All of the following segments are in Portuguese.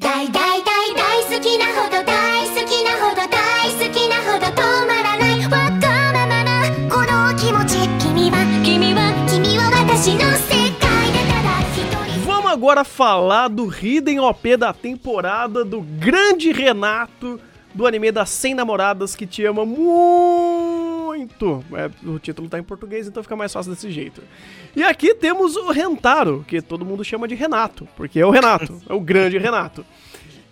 大大大大好きなほど大好きなほど大好きなほど止まらないわがままなこの気持ち君は君は君は私の世界でただ一人 Vamos agora falar do Hidden OP da temporada do grande Renato do anime das 100 namoradas que te ama muito. É, o título tá em português, então fica mais fácil desse jeito. E aqui temos o Rentaro, que todo mundo chama de Renato, porque é o Renato, é o grande Renato.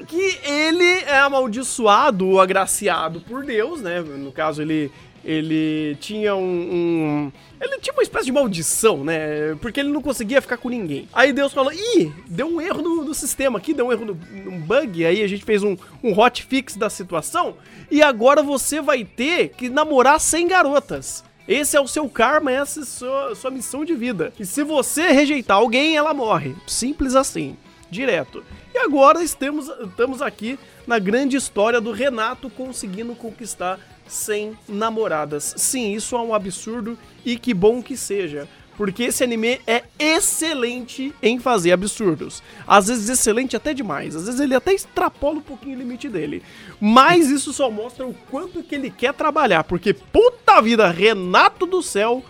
Que ele é amaldiçoado ou agraciado por Deus, né? No caso, ele ele tinha um, um, Ele tinha uma espécie de maldição, né? Porque ele não conseguia ficar com ninguém. Aí Deus falou: ih, deu um erro no, no sistema aqui, deu um erro no, bug. Aí a gente fez um, um hotfix da situação. E agora você vai ter que namorar 100 garotas. Esse é o seu karma, essa é a sua, sua missão de vida. E se você rejeitar alguém, ela morre. Simples assim. Direto. E agora estamos, estamos aqui na grande história do Renato conseguindo conquistar 100 namoradas. Sim, isso é um absurdo e que bom que seja. Porque esse anime é excelente em fazer absurdos. Às vezes excelente até demais. Às vezes ele até extrapola um pouquinho o limite dele. Mas isso só mostra o quanto que ele quer trabalhar. Porque, puta vida, Renato do céu,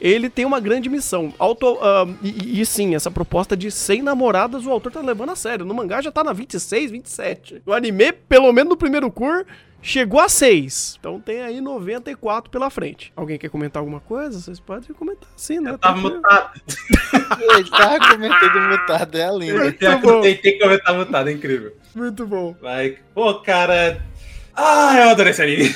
ele tem uma grande missão. Auto, ah, e, e sim, essa proposta de 100 namoradas o autor tá levando a sério. No mangá já tá na 26, 27. No anime, pelo menos no primeiro cur, chegou a 6. Então tem aí 94 pela frente. Alguém quer comentar alguma coisa? Vocês podem comentar sim, né? Tava Tem que- mutado. Ele tava comentando mutado, é a lenda. Pior que bom. eu tentei comentar mutado, é incrível. Muito bom. Vai. Pô, cara. Ah, eu adoro esse anime.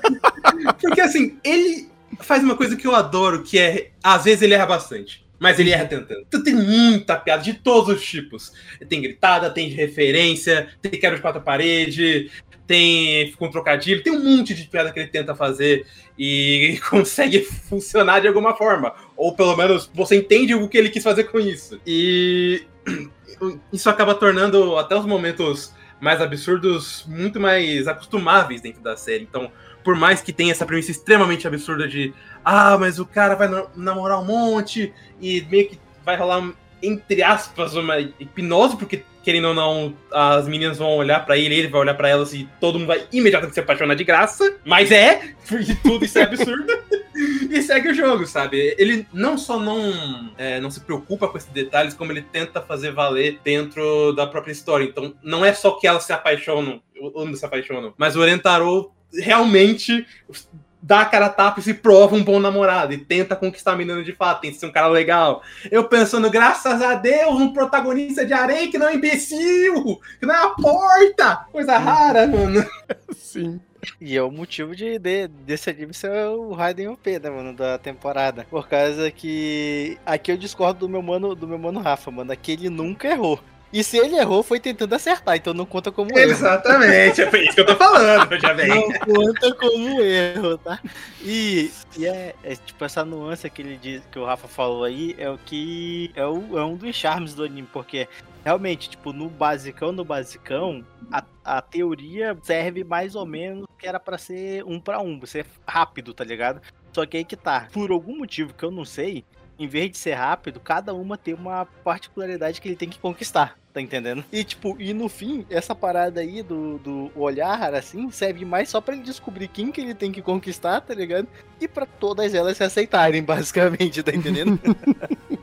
Porque assim, ele faz uma coisa que eu adoro, que é. Às vezes ele erra bastante. Mas ele erra tentando. Então tem muita piada de todos os tipos. Tem gritada, tem referência, tem quebra de quatro paredes, tem com trocadilho, tem um monte de piada que ele tenta fazer e consegue funcionar de alguma forma. Ou pelo menos você entende o que ele quis fazer com isso. E isso acaba tornando até os momentos mais absurdos muito mais acostumáveis dentro da série. Então, por mais que tenha essa premissa extremamente absurda de ah, mas o cara vai na- namorar um monte e meio que vai rolar, entre aspas, uma hipnose, porque querendo ou não, as meninas vão olhar pra ele, ele vai olhar pra elas e todo mundo vai imediatamente se apaixonar de graça. Mas é, porque tudo isso é absurdo. e segue o jogo, sabe? Ele não só não, é, não se preocupa com esses detalhes, como ele tenta fazer valer dentro da própria história. Então, não é só que elas se apaixonam, não se apaixonam, mas o Orientaro realmente dá a cara a tapa e se prova um bom namorado e tenta conquistar a menina de fato, tem que ser um cara legal. Eu pensando, graças a Deus, um protagonista de areia que não é imbecil, que não é a porta. Coisa rara, mano. Sim. E é o motivo de, de- desse anime ser o Raiden OP, né, mano, da temporada. Por causa que aqui eu discordo do meu mano, do meu mano Rafa, mano. Aqui ele nunca errou. E se ele errou, foi tentando acertar, então não conta como erro. Exatamente, é isso que eu tô falando, já vem. Não conta como erro, tá? E, e é, é, tipo essa nuance que ele diz, que o Rafa falou aí, é o que é, o, é um dos charmes do anime, porque realmente, tipo, no basicão, no basicão, a, a teoria serve mais ou menos que era pra ser um pra um, ser rápido, tá ligado? Só que aí que tá, por algum motivo que eu não sei, em vez de ser rápido, cada uma tem uma particularidade que ele tem que conquistar. Tá entendendo? E tipo, e no fim, essa parada aí do, do olhar, assim, serve mais só pra ele descobrir quem que ele tem que conquistar, tá ligado? E pra todas elas se aceitarem, basicamente, tá entendendo?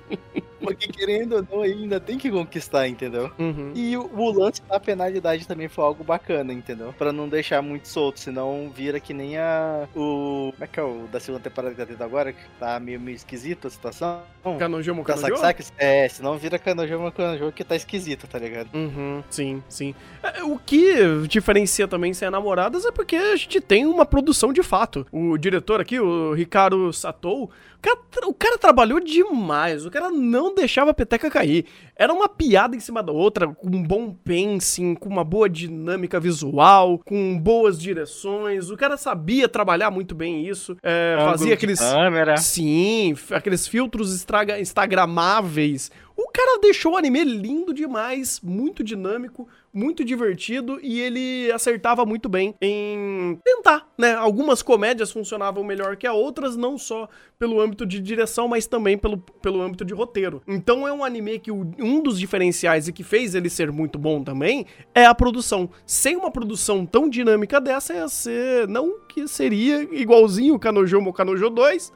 Porque querendo ou não, ainda tem que conquistar, entendeu? Uhum. E o, o lance da penalidade também foi algo bacana, entendeu? Pra não deixar muito solto, senão vira que nem a. O. Como é que é o da segunda temporada que tá tendo agora? Que tá meio, meio esquisita a situação. Kanojimo, Da Kanojimo? Saksaki? É, senão vira Kanojama Kanojama que tá esquisita, tá ligado? Uhum, sim, sim. É, O que diferencia também ser namoradas é porque a gente tem uma produção de fato. O diretor aqui, o Ricardo Satou, o cara, o cara trabalhou demais. O cara não deixava a peteca cair. Era uma piada em cima da outra, com um bom pacing, com uma boa dinâmica visual, com boas direções. O cara sabia trabalhar muito bem isso. É, fazia aqueles. Câmera. Sim, aqueles filtros estraga- instagramáveis. O cara deixou o anime lindo demais, muito dinâmico, muito divertido e ele acertava muito bem em tentar, né? Algumas comédias funcionavam melhor que a outras, não só pelo âmbito de direção, mas também pelo, pelo âmbito de roteiro. Então é um anime que o- um dos diferenciais e que fez ele ser muito bom também é a produção. Sem uma produção tão dinâmica dessa, ia ser. Não que seria igualzinho o Kanojo ou Kanojo 2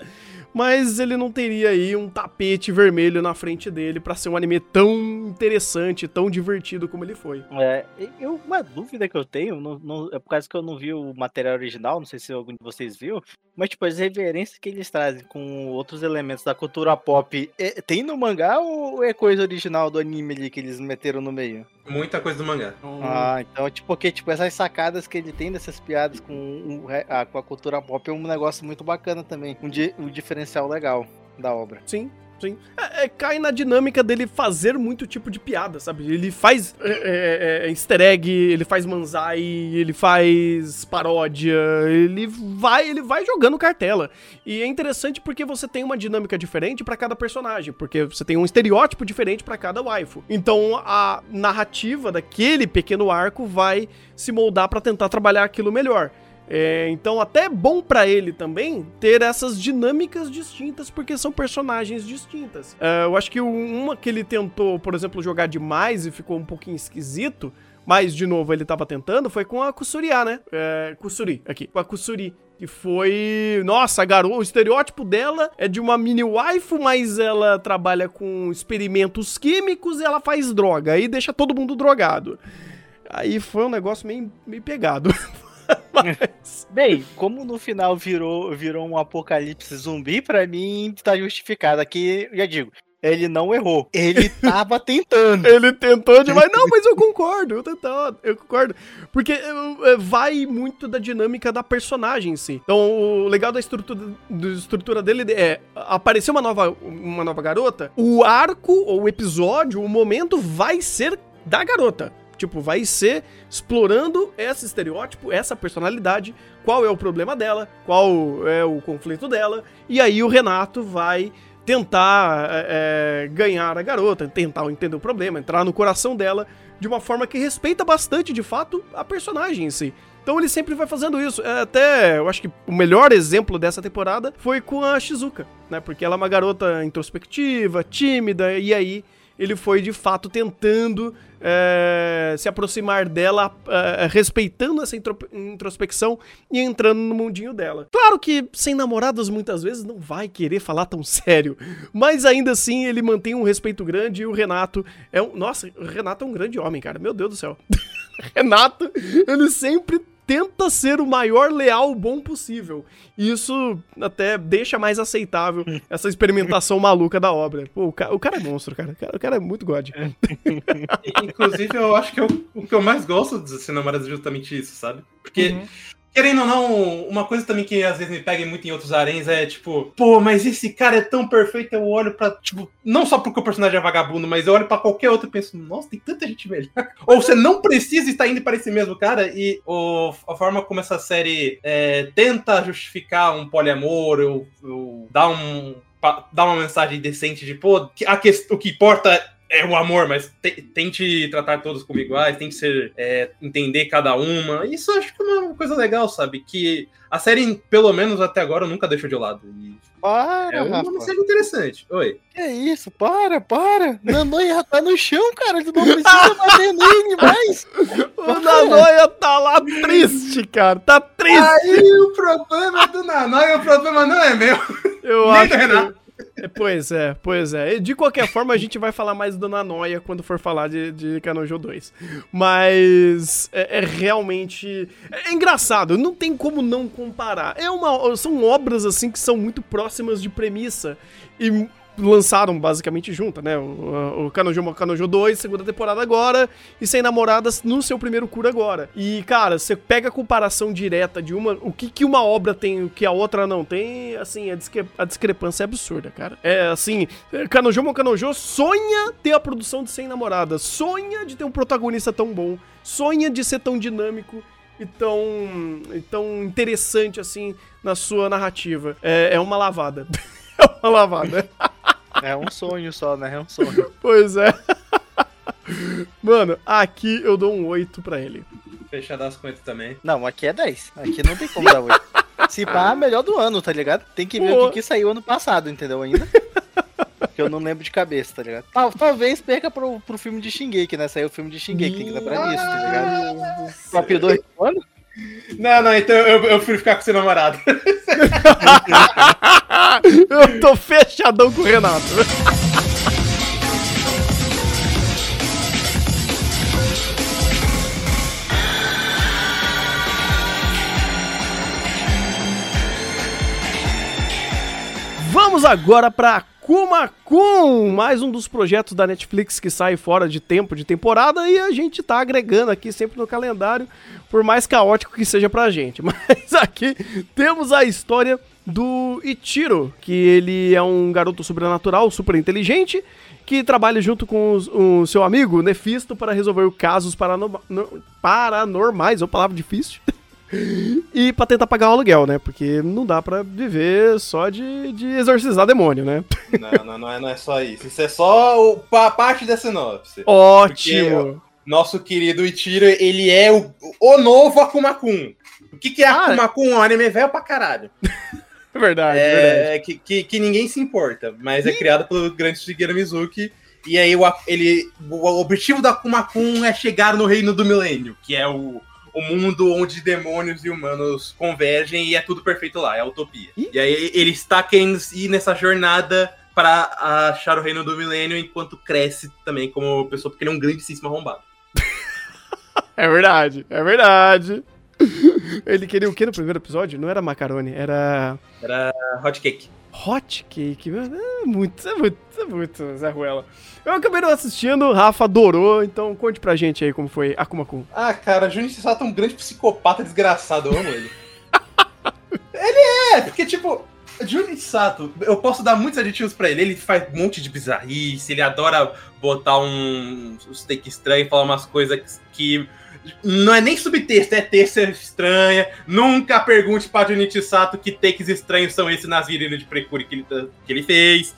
mas ele não teria aí um tapete vermelho na frente dele pra ser um anime tão interessante, tão divertido como ele foi. É, eu, uma dúvida que eu tenho, não- não- é por causa que eu não vi o material original, não sei se algum de vocês viu, mas tipo, as referências que eles trazem com outros elementos da cultura pop, é- tem no mangá ou é coisa original do anime ali que eles meteram no meio? Muita coisa do mangá. Ah, então, tipo, porque tipo, essas sacadas que ele tem dessas piadas com, o re- a, com a cultura pop é um negócio muito bacana também, um, di- um diferencial legal da obra. Sim, sim. É, é, cai na dinâmica dele fazer muito tipo de piada, sabe? Ele faz é, é, é, easter egg, ele faz manzai, ele faz paródia, ele vai, ele vai jogando cartela. E é interessante porque você tem uma dinâmica diferente pra cada personagem, porque você tem um estereótipo diferente pra cada waifu. Então a narrativa daquele pequeno arco vai se moldar pra tentar trabalhar aquilo melhor. É, então até é bom pra ele também ter essas dinâmicas distintas, porque são personagens distintas. É, eu acho que uma que ele tentou, por exemplo, jogar demais e ficou um pouquinho esquisito, mas de novo ele tava tentando, foi com a Kusuriá, né? É, Kusuri, aqui, com a Kusuri. Que foi. Nossa, a garota. O estereótipo dela é de uma mini waifu, mas ela trabalha com experimentos químicos e ela faz droga. Aí deixa todo mundo drogado. Aí foi um negócio meio, meio pegado. Mas- Bem, como no final virou, virou um apocalipse zumbi, pra mim tá justificado. Aqui, já digo, ele não errou. Ele tava tentando. Ele tentou demais. Não, mas eu concordo, eu tentando, eu concordo. Porque é, é, vai muito da dinâmica da personagem em si. Então, o legal da estrutura, da estrutura dele é aparecer uma nova, uma nova garota, o arco, ou o episódio, o momento vai ser da garota. Tipo, vai ser explorando esse estereótipo, essa personalidade, qual é o problema dela, qual é o conflito dela, e aí o Renato vai tentar é, é, ganhar a garota, tentar entender o problema, entrar no coração dela de uma forma que respeita bastante, de fato, a personagem em si. Então ele sempre vai fazendo isso. É, até, eu acho que o melhor exemplo dessa temporada foi com a Shizuka, né? Porque ela é uma garota introspectiva, tímida, e aí ele foi de fato tentando é, se aproximar dela, é, respeitando essa intro- introspecção e entrando no mundinho dela. Claro que sem namoradas muitas vezes não vai querer falar tão sério, mas ainda assim ele mantém um respeito grande e o Renato é um. Nossa, o Renato é um grande homem, cara. Meu Deus do céu. Renato, ele sempre tenta ser o maior leal bom possível. E isso até deixa mais aceitável essa experimentação maluca da obra. Pô, o, ca- o cara é monstro, cara. O cara, o cara é muito god. Inclusive, eu acho que eu- o que eu mais gosto de ser namorado é justamente isso, sabe? Porque, querendo ou não, uma coisa também que às vezes me pega muito em outros aréns é tipo, pô, mas esse cara é tão perfeito, eu olho pra, tipo, não só porque o personagem é vagabundo, mas eu olho pra qualquer outro e penso, nossa, tem tanta gente melhor. Ou você não precisa estar indo para esse mesmo cara e o- a forma como essa série é, tenta justificar um poliamor, ou, ou dar um. dar uma mensagem decente de, pô, que a quest- o que importa é o amor, mas te- tente tratar todos como iguais, tente ser, é, entender cada uma. Isso eu acho que é uma coisa legal, sabe? Que a série, pelo menos até agora, nunca deixou de lado. E Para, é uma Rafa. mensagem interessante. Oi. Que isso? Para, para. Nanoi já tá no chão, cara. Tu não precisa bater nele mais. O Nanoia tá lá triste, cara. Tá triste. Aí o problema do Nanai, o problema não é meu. Eu Nem acho do Renato. É, Pois é, pois é. De qualquer forma, a gente vai falar mais do Nanoia quando for falar de, de Kanojo 2. Mas é, é realmente. É engraçado, não tem como não comparar. É uma, são obras assim que são muito próximas de premissa. E lançaram basicamente junta, né? O, o Kanojo, Kanojo 2, segunda temporada agora, e Sem Namoradas no seu primeiro cura agora. E, cara, você pega a comparação direta de uma. O que, que uma obra tem o que a outra não tem, assim, a, discre- a discrepância é absurda, cara. É assim, Kanojo Kanojo sonha ter a produção de Sem Namoradas, sonha de ter um protagonista tão bom, sonha de ser tão dinâmico e tão, e tão interessante assim na sua narrativa. É, é uma lavada. é uma lavada. É um sonho só, né? É um sonho. Pois é. Mano, aqui eu dou um 8 pra ele. Fechar as contas também. Não, aqui é 10. Aqui não tem como dar 8. Se pá, melhor do ano, tá ligado? Tem que ver Pô. o que, que saiu ano passado, entendeu? Ainda. Que eu não lembro de cabeça, tá ligado? Tal- talvez perca pro, pro filme de Shingeki, né? Saiu o filme de Shingeki, tem que lembrar disso, tá ligado? Top 2 do ano? Não, não, então eu, eu prefiro ficar com seu namorado. eu tô fechadão com o Renato. Vamos agora pra Kuma Kun, mais um dos projetos da Netflix que sai fora de tempo de temporada e a gente tá agregando aqui sempre no calendário, por mais caótico que seja pra gente. Mas aqui temos a história do Ichiro, que ele é um garoto sobrenatural, super inteligente, que trabalha junto com os- o seu amigo Nefisto para resolver casos paranorma- no- paranormais, é uma palavra difícil. E pra tentar pagar o aluguel, né? Porque não dá pra viver só de, de exorcizar demônio, né? Não, não, não é, não é só isso. Isso é só o, pa- parte da sinopse. Ótimo! Nosso querido Itiro, ele é o, o novo Akuma Kun. O que, que é Ah, Akuma Kun? É um anime velho pra caralho. É verdade, é verdade. É, que, que, que ninguém se importa, mas é criado pelo grande Shigeru Mizuki. E aí o, ele, o objetivo da Akuma Kun é chegar no reino do milênio, que é o, o mundo onde demônios e humanos convergem e é tudo perfeito lá, é a utopia. Ih. E aí ele está querendo ir nessa jornada para achar o reino do milênio enquanto cresce também como pessoa, porque ele é um grandíssimo arrombado. É verdade, é verdade. Ele queria o que no primeiro episódio? Não era macarone, era Era hot cake. hot cake. É muito, é muito, é muito Zé Ruela. Eu acabei não assistindo, o Rafa adorou, então conte pra gente aí como foi Akuma Kun. Ah, cara, Junichi Sato é um grande psicopata desgraçado, eu amo ele. ele é, porque, tipo, Junichi Sato, eu posso dar muitos aditivos pra ele. Ele faz um monte de bizarrice, ele adora botar um, uns take estranho, falar umas coisas que não é nem subtexto, é texto estranha. Nunca pergunte pra Junichi Sato que takes estranhos são esses nas virinas de Precure que ele, tá- que ele fez.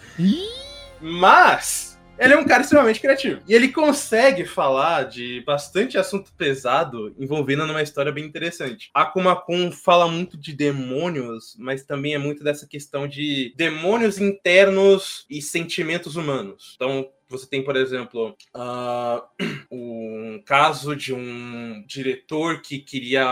Mas ele é um cara extremamente criativo. E ele consegue falar de bastante assunto pesado envolvendo numa história bem interessante. Akuma Kun fala muito de demônios, mas também é muito dessa questão de demônios internos e sentimentos humanos. Então, você tem, por exemplo, ah, um caso de um diretor que queria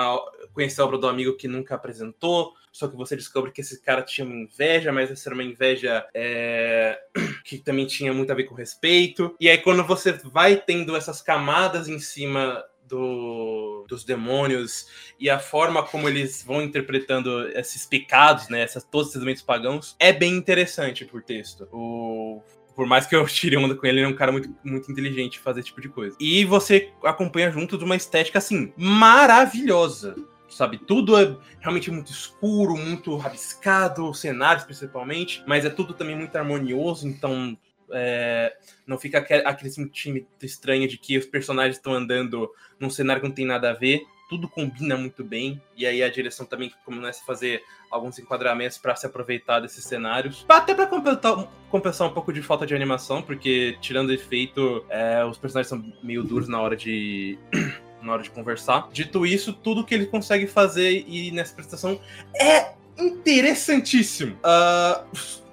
conhecer a obra do amigo que nunca apresentou, só que você descobre que esse cara tinha uma inveja, mas essa era uma inveja é, que também tinha muito a ver com respeito. E aí, quando você vai tendo essas camadas em cima do- dos demônios e a forma como eles vão interpretando esses pecados, né, essas, todos esses elementos pagãos, é bem interessante por texto. O, por mais que eu tire onda com ele, ele é um cara muito, muito inteligente fazer esse tipo de coisa. E você acompanha junto de uma estética, assim, maravilhosa. Sabe, tudo é realmente muito escuro, muito rabiscado, os cenários principalmente, mas é tudo também muito harmonioso, então é, não fica aquele, aquele sentimento estranho de que os personagens estão andando num cenário que não tem nada a ver. Tudo combina muito bem, e aí a direção também começa a fazer alguns enquadramentos para se aproveitar desses cenários. Até para compensar, compensar um pouco de falta de animação, porque tirando efeito, é, os personagens são meio duros na hora de. na hora de conversar. Dito isso, tudo que ele consegue fazer e nessa prestação é interessantíssimo. Ah,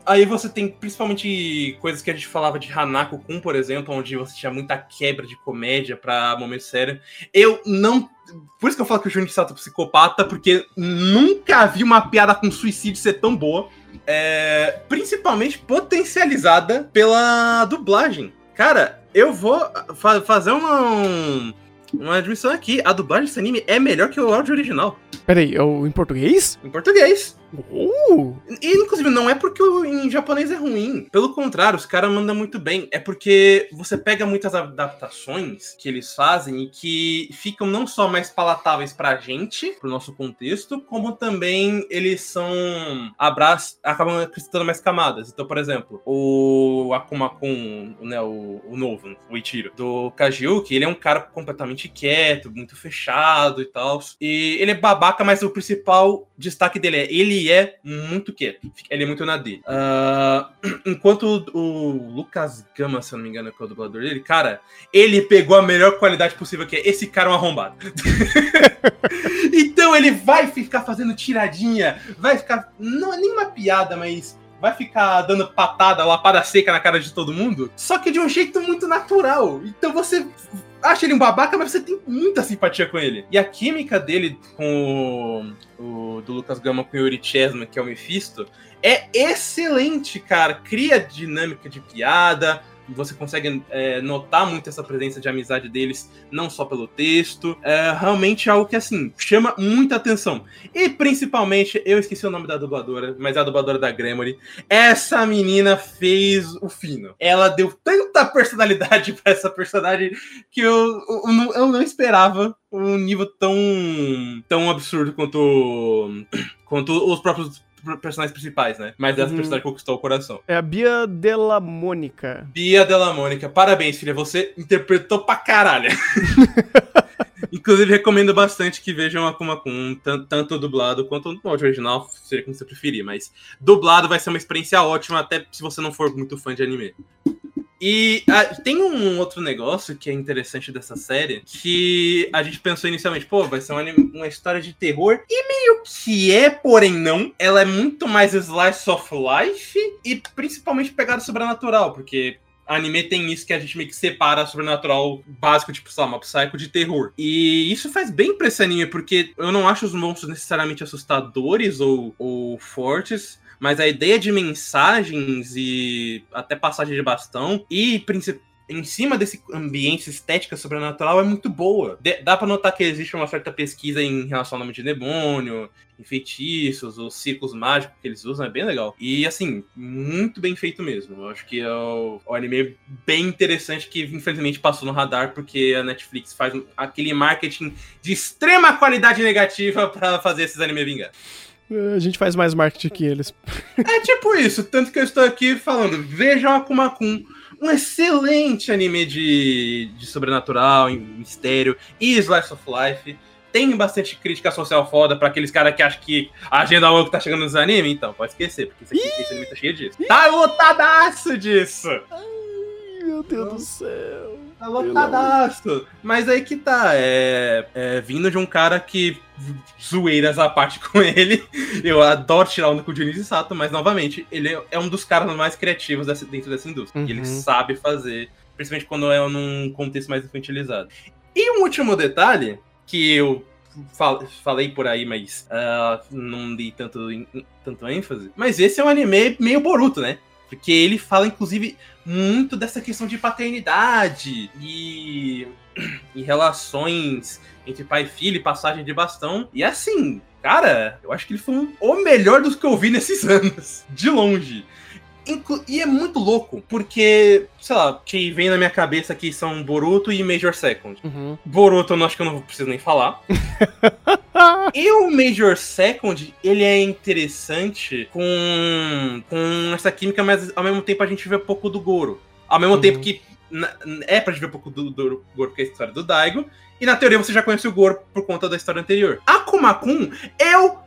Aí você tem principalmente coisas que a gente falava de Hanako Kun, por exemplo, onde você tinha muita quebra de comédia pra momento sério. Eu não. Por isso que eu falo que o Junichi Sato é psicopata, porque nunca vi uma piada com suicídio ser tão boa. É, principalmente potencializada pela dublagem. Cara, eu vou fa- fazer uma, um- uma admissão aqui. A dublagem desse anime é melhor que o áudio original. Peraí, é o- em português? Em português. Uh! E, inclusive, não é porque em japonês é ruim. Pelo contrário, os caras mandam muito bem. É porque você pega muitas adaptações que eles fazem e que ficam não só mais palatáveis pra gente, pro nosso contexto, como também eles são. Abraço, acabam acrescentando mais camadas. Então, por exemplo, o Akuma Kun, né, o, o novo, o Ichiro, do Kajiuki, ele é um cara completamente quieto, muito fechado e tal. E ele é babaca, mas o principal destaque dele é ele ele é muito quieto. Ele é muito na dele. Ah, enquanto o, o Lucas Gama, se eu não me engano, que é o dublador dele, cara, ele pegou a melhor qualidade possível, que é esse cara é um arrombado. então ele vai ficar fazendo tiradinha, vai ficar. Não é nenhuma piada, mas vai ficar dando patada, lapada seca na cara de todo mundo, só que de um jeito muito natural. Então você acha ele um babaca, mas você tem muita simpatia com ele. E a química dele com o, o do Lucas Gama com o Yuri Chesman, que é o Mephisto, é excelente, cara. Cria dinâmica de piada, você consegue é, notar muito essa presença de amizade deles, não só pelo texto. É realmente algo que, assim, chama muita atenção. E principalmente, eu esqueci o nome da dubladora, mas é a dubladora da Gremory. Essa menina fez o fino. Ela deu tanta personalidade para essa personagem que eu, eu, não, eu não esperava um nível tão, tão absurdo quanto, quanto os próprios personagens principais, né? Mas essa Uhum. personagem conquistou o coração. É a Bia Della Mônica. Bia Della Mônica, parabéns, filha. Você interpretou pra caralho. Inclusive, recomendo bastante que vejam Akuma Kun, tan- tanto dublado quanto no áudio original, seja como você preferir. Mas dublado vai ser uma experiência ótima, até se você não for muito fã de anime. E ah, tem um outro negócio que é interessante dessa série, que a gente pensou inicialmente, pô, vai ser um anime- uma história de terror, e meio que é, porém não. Ela é muito mais slice of life, e principalmente pegada sobrenatural, porque anime tem isso que a gente meio que separa sobrenatural básico, tipo, sei lá, uma psycho de terror. E isso faz bem pra esse anime, porque eu não acho os monstros necessariamente assustadores ou, ou fortes, mas a ideia de mensagens e até passagem de bastão e princip- em cima desse ambiente estética sobrenatural é muito boa. De- dá pra notar que existe uma certa pesquisa em relação ao nome de demônio, em feitiços, os círculos mágicos que eles usam, é bem legal. E assim, muito bem feito mesmo. Eu acho que é o anime bem interessante que infelizmente passou no radar porque a Netflix faz um- aquele marketing de extrema qualidade negativa pra fazer esses anime vingar. A gente faz mais marketing que eles. É tipo isso, tanto que eu estou aqui falando, vejam Akuma Kun, um excelente anime de, de sobrenatural, mistério e slice of life. Tem bastante crítica social foda pra aqueles caras que acham que a agenda woke tá chegando nos animes, então pode esquecer, porque esse, aqui, esse anime tá cheio disso. Tá lotadaço disso! Meu Deus do céu. Tá lotadaço! Mas aí que tá, é, é vindo de um cara que zoeiras à parte com ele. Eu adoro tirar onda com o Dionísio Sato, mas novamente, ele é um dos caras mais criativos dessa- dentro dessa indústria. E ele Uhum. sabe fazer, principalmente quando é num contexto mais infantilizado. E um último detalhe, que eu fal- falei por aí, mas ah, não dei tanto, tanto ênfase. Mas esse é um anime meio Boruto, né? Porque ele fala, inclusive, muito dessa questão de paternidade e, e relações entre pai e filho passagem de bastão. E assim, cara, eu acho que ele foi um- o melhor dos que eu vi nesses anos. De longe. E é muito louco, porque, sei lá, que vem na minha cabeça aqui são Boruto e Major Second. Uhum. Boruto, eu não acho que eu não preciso nem falar. E o Major Second, ele é interessante com, com essa química, mas ao mesmo tempo a gente vê pouco do Goro. Ao mesmo Uhum. tempo que na- é pra gente ver um pouco do, do Goro, porque é a história do Daigo. E na teoria você já conhece o Goro por conta da história anterior. A Kumakun, eu,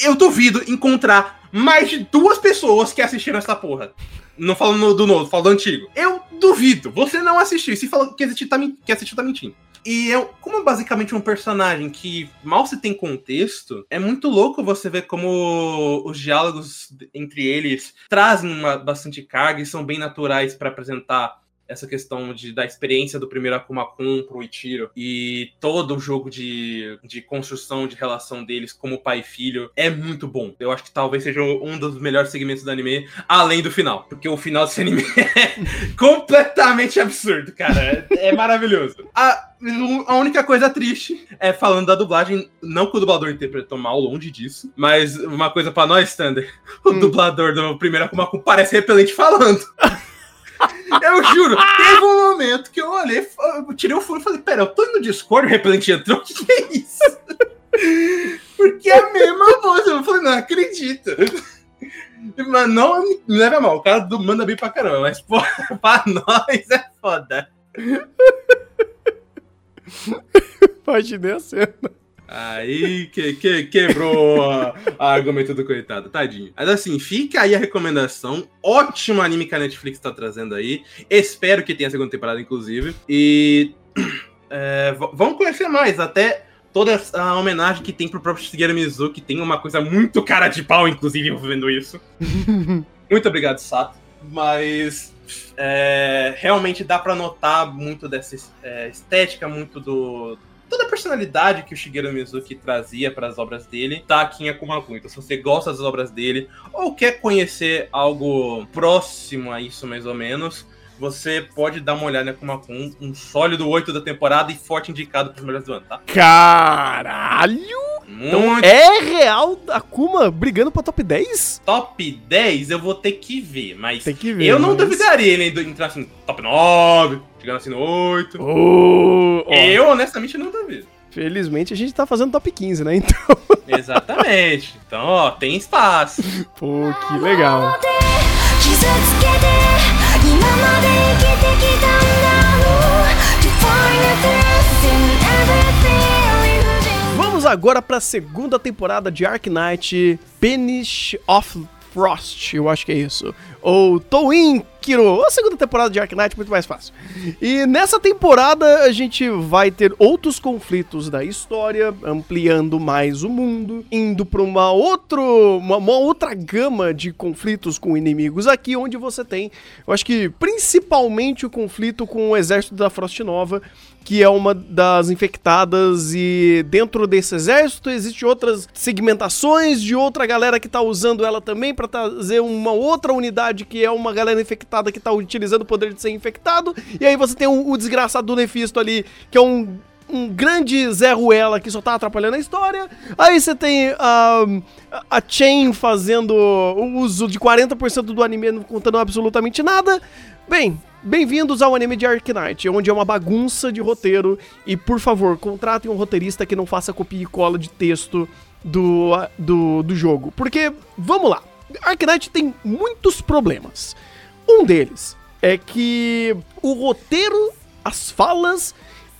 eu duvido encontrar mais de duas pessoas que assistiram essa porra. Não falando do novo, falando do antigo. Eu duvido. Você não assistiu. Se falou que assistiu, tá, que assistiu, tá mentindo. E eu, como é basicamente um personagem que mal se tem contexto, é muito louco você ver como os diálogos entre eles trazem uma, bastante carga e são bem naturais pra apresentar essa questão de, da experiência do primeiro Akuma Kun pro Ichiro e todo o jogo de, de construção de relação deles como pai e filho é muito bom. Eu acho que talvez seja um dos melhores segmentos do anime, além do final, porque o final desse anime é completamente absurdo, cara. É, é maravilhoso. A, a única coisa triste é falando da dublagem, não que o dublador interpretou mal, longe disso, mas uma coisa pra nós, Thunder, o Hum. dublador do primeiro Akuma Kun parece repelente falando. Eu juro, teve um momento que eu olhei, eu tirei o fone e falei, pera, eu tô no Discord, o repelente entrou, o que, que é isso? Porque é a mesma voz, eu falei, não acredito. Mas não me leva mal, o cara do- manda bem pra caramba, mas pô, pra nós é foda. Imaginei a cena. Aí que, que, quebrou a, a argumento do coitado, tadinho. Mas assim, fica aí a recomendação. Ótimo anime que a Netflix tá trazendo aí. Espero que tenha a segunda temporada, inclusive. E. é, vamos conhecer mais, até toda a homenagem que tem pro próprio Shigeru Mizuki. Tem uma coisa muito cara de pau, inclusive, envolvendo isso. muito obrigado, Sato. Mas é, realmente dá pra notar muito dessa é, estética, muito do. Toda a personalidade que o Shigeru Mizuki trazia para as obras dele tá aqui em Akumakun. Então, se você gosta das obras dele ou quer conhecer algo próximo a isso, mais ou menos, você pode dar uma olhada em Akumakun, um sólido 8 da temporada e forte indicado para os melhores do ano, tá? Caralho! Então Muito é real Akuma brigando pra top 10? top 10 eu vou ter que ver, mas Tem que ver. eu não mas- duvidaria ele entrar assim, top 9, que assim no 8. Oh, oh. Eu, honestamente, não duvido. Felizmente a gente tá fazendo top 15, né? Então. Exatamente. Então, ó, tem espaço. Pô, que legal. Vamos agora para a segunda temporada de Ark Knight Banish of Frost, eu acho que é isso. Ou Touin Kiro, a segunda temporada de Ark Knight, muito mais fácil. E nessa temporada a gente vai ter outros conflitos da história, ampliando mais o mundo, indo pra uma, uma, uma outra gama de conflitos com inimigos aqui, onde você tem, eu acho que principalmente o conflito com o exército da Frost Nova, que é uma das infectadas e dentro desse exército existe outras segmentações de outra galera que tá usando ela também pra trazer uma outra unidade que é uma galera infectada que tá utilizando o poder de ser infectado. E aí você tem o, o desgraçado do Nefisto ali, que é um um grande Zé Ruela que só tá atrapalhando a história. Aí você tem a, a Chain fazendo o uso de 40% do anime, não contando absolutamente nada. Bem, bem-vindos ao anime de Ark Knight, onde é uma bagunça de roteiro. E por favor, contratem um roteirista que não faça copia e cola de texto do, do, do jogo. Porque, vamos lá, Ark Knight tem muitos problemas. Um deles é que o roteiro, as falas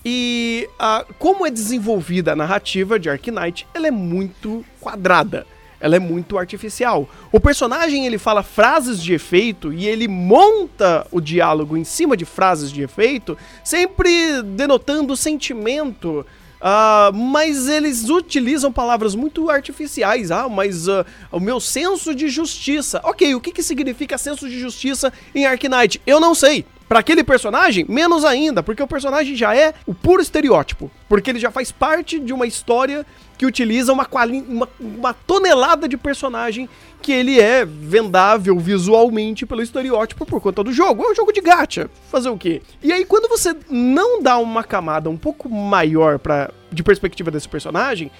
e a, como é desenvolvida a narrativa de Ark Knight, ela é muito quadrada. Ela é muito artificial. O personagem ele fala frases de efeito e ele monta o diálogo em cima de frases de efeito, sempre denotando sentimento. ah, mas eles utilizam palavras muito artificiais. Ah, mas ah, o meu senso de justiça. Ok, o que, que significa senso de justiça em Ark Knight? Eu não sei. Pra aquele personagem, menos ainda, porque o personagem já é o puro estereótipo. Porque ele já faz parte de uma história que utiliza uma, uma, uma tonelada de personagem que ele é vendável visualmente pelo estereótipo por conta do jogo. É um jogo de gacha. Fazer o quê? E aí, quando você não dá uma camada um pouco maior pra, de perspectiva desse personagem,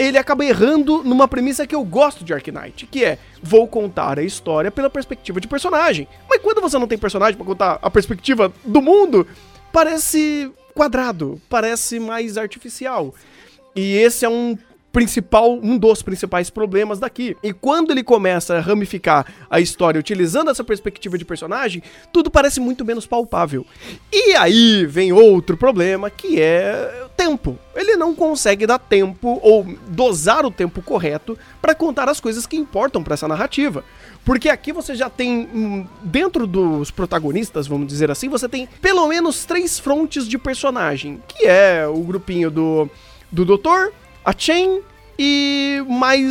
ele acaba errando numa premissa que eu gosto de Ark Knight, que é vou contar a história pela perspectiva de personagem. Mas quando você não tem personagem pra contar a perspectiva do mundo, parece quadrado, parece mais artificial. E esse é um principal, um dos principais problemas daqui. E quando ele começa a ramificar a história utilizando essa perspectiva de personagem, tudo parece muito menos palpável. E aí vem outro problema, que é o tempo. Ele não consegue dar tempo ou dosar o tempo correto para contar as coisas que importam para essa narrativa. Porque aqui você já tem, hum, dentro dos protagonistas, vamos dizer assim, você tem pelo menos três frontes de personagem, que é o grupinho do, do Doutor, a Chain e mais.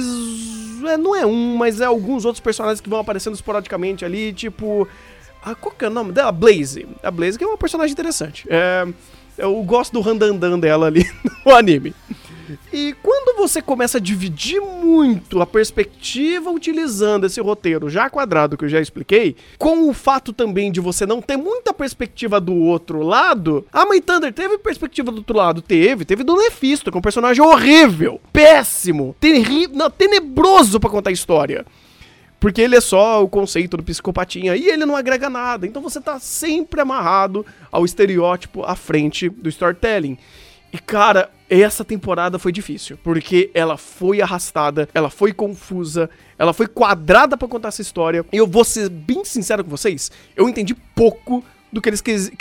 é, não é um, mas é alguns outros personagens que vão aparecendo esporadicamente ali, tipo. Ah, qual que é o nome dela? Blaze. A Blaze que é uma personagem interessante. É, eu gosto do randandan dela ali no anime. E quando você começa a dividir muito a perspectiva utilizando esse roteiro já quadrado que eu já expliquei, com o fato também de você não ter muita perspectiva do outro lado, a Mãe Thunder teve perspectiva do outro lado? Teve, teve do Nefisto, que é um personagem horrível, péssimo, não, tenebroso pra contar a história. Porque ele é só o conceito do psicopatinha e ele não agrega nada. Então você tá sempre amarrado ao estereótipo à frente do storytelling. E cara, essa temporada foi difícil, porque ela foi arrastada, ela foi confusa, ela foi quadrada pra contar essa história. E eu vou ser bem sincero com vocês, eu entendi pouco do que eles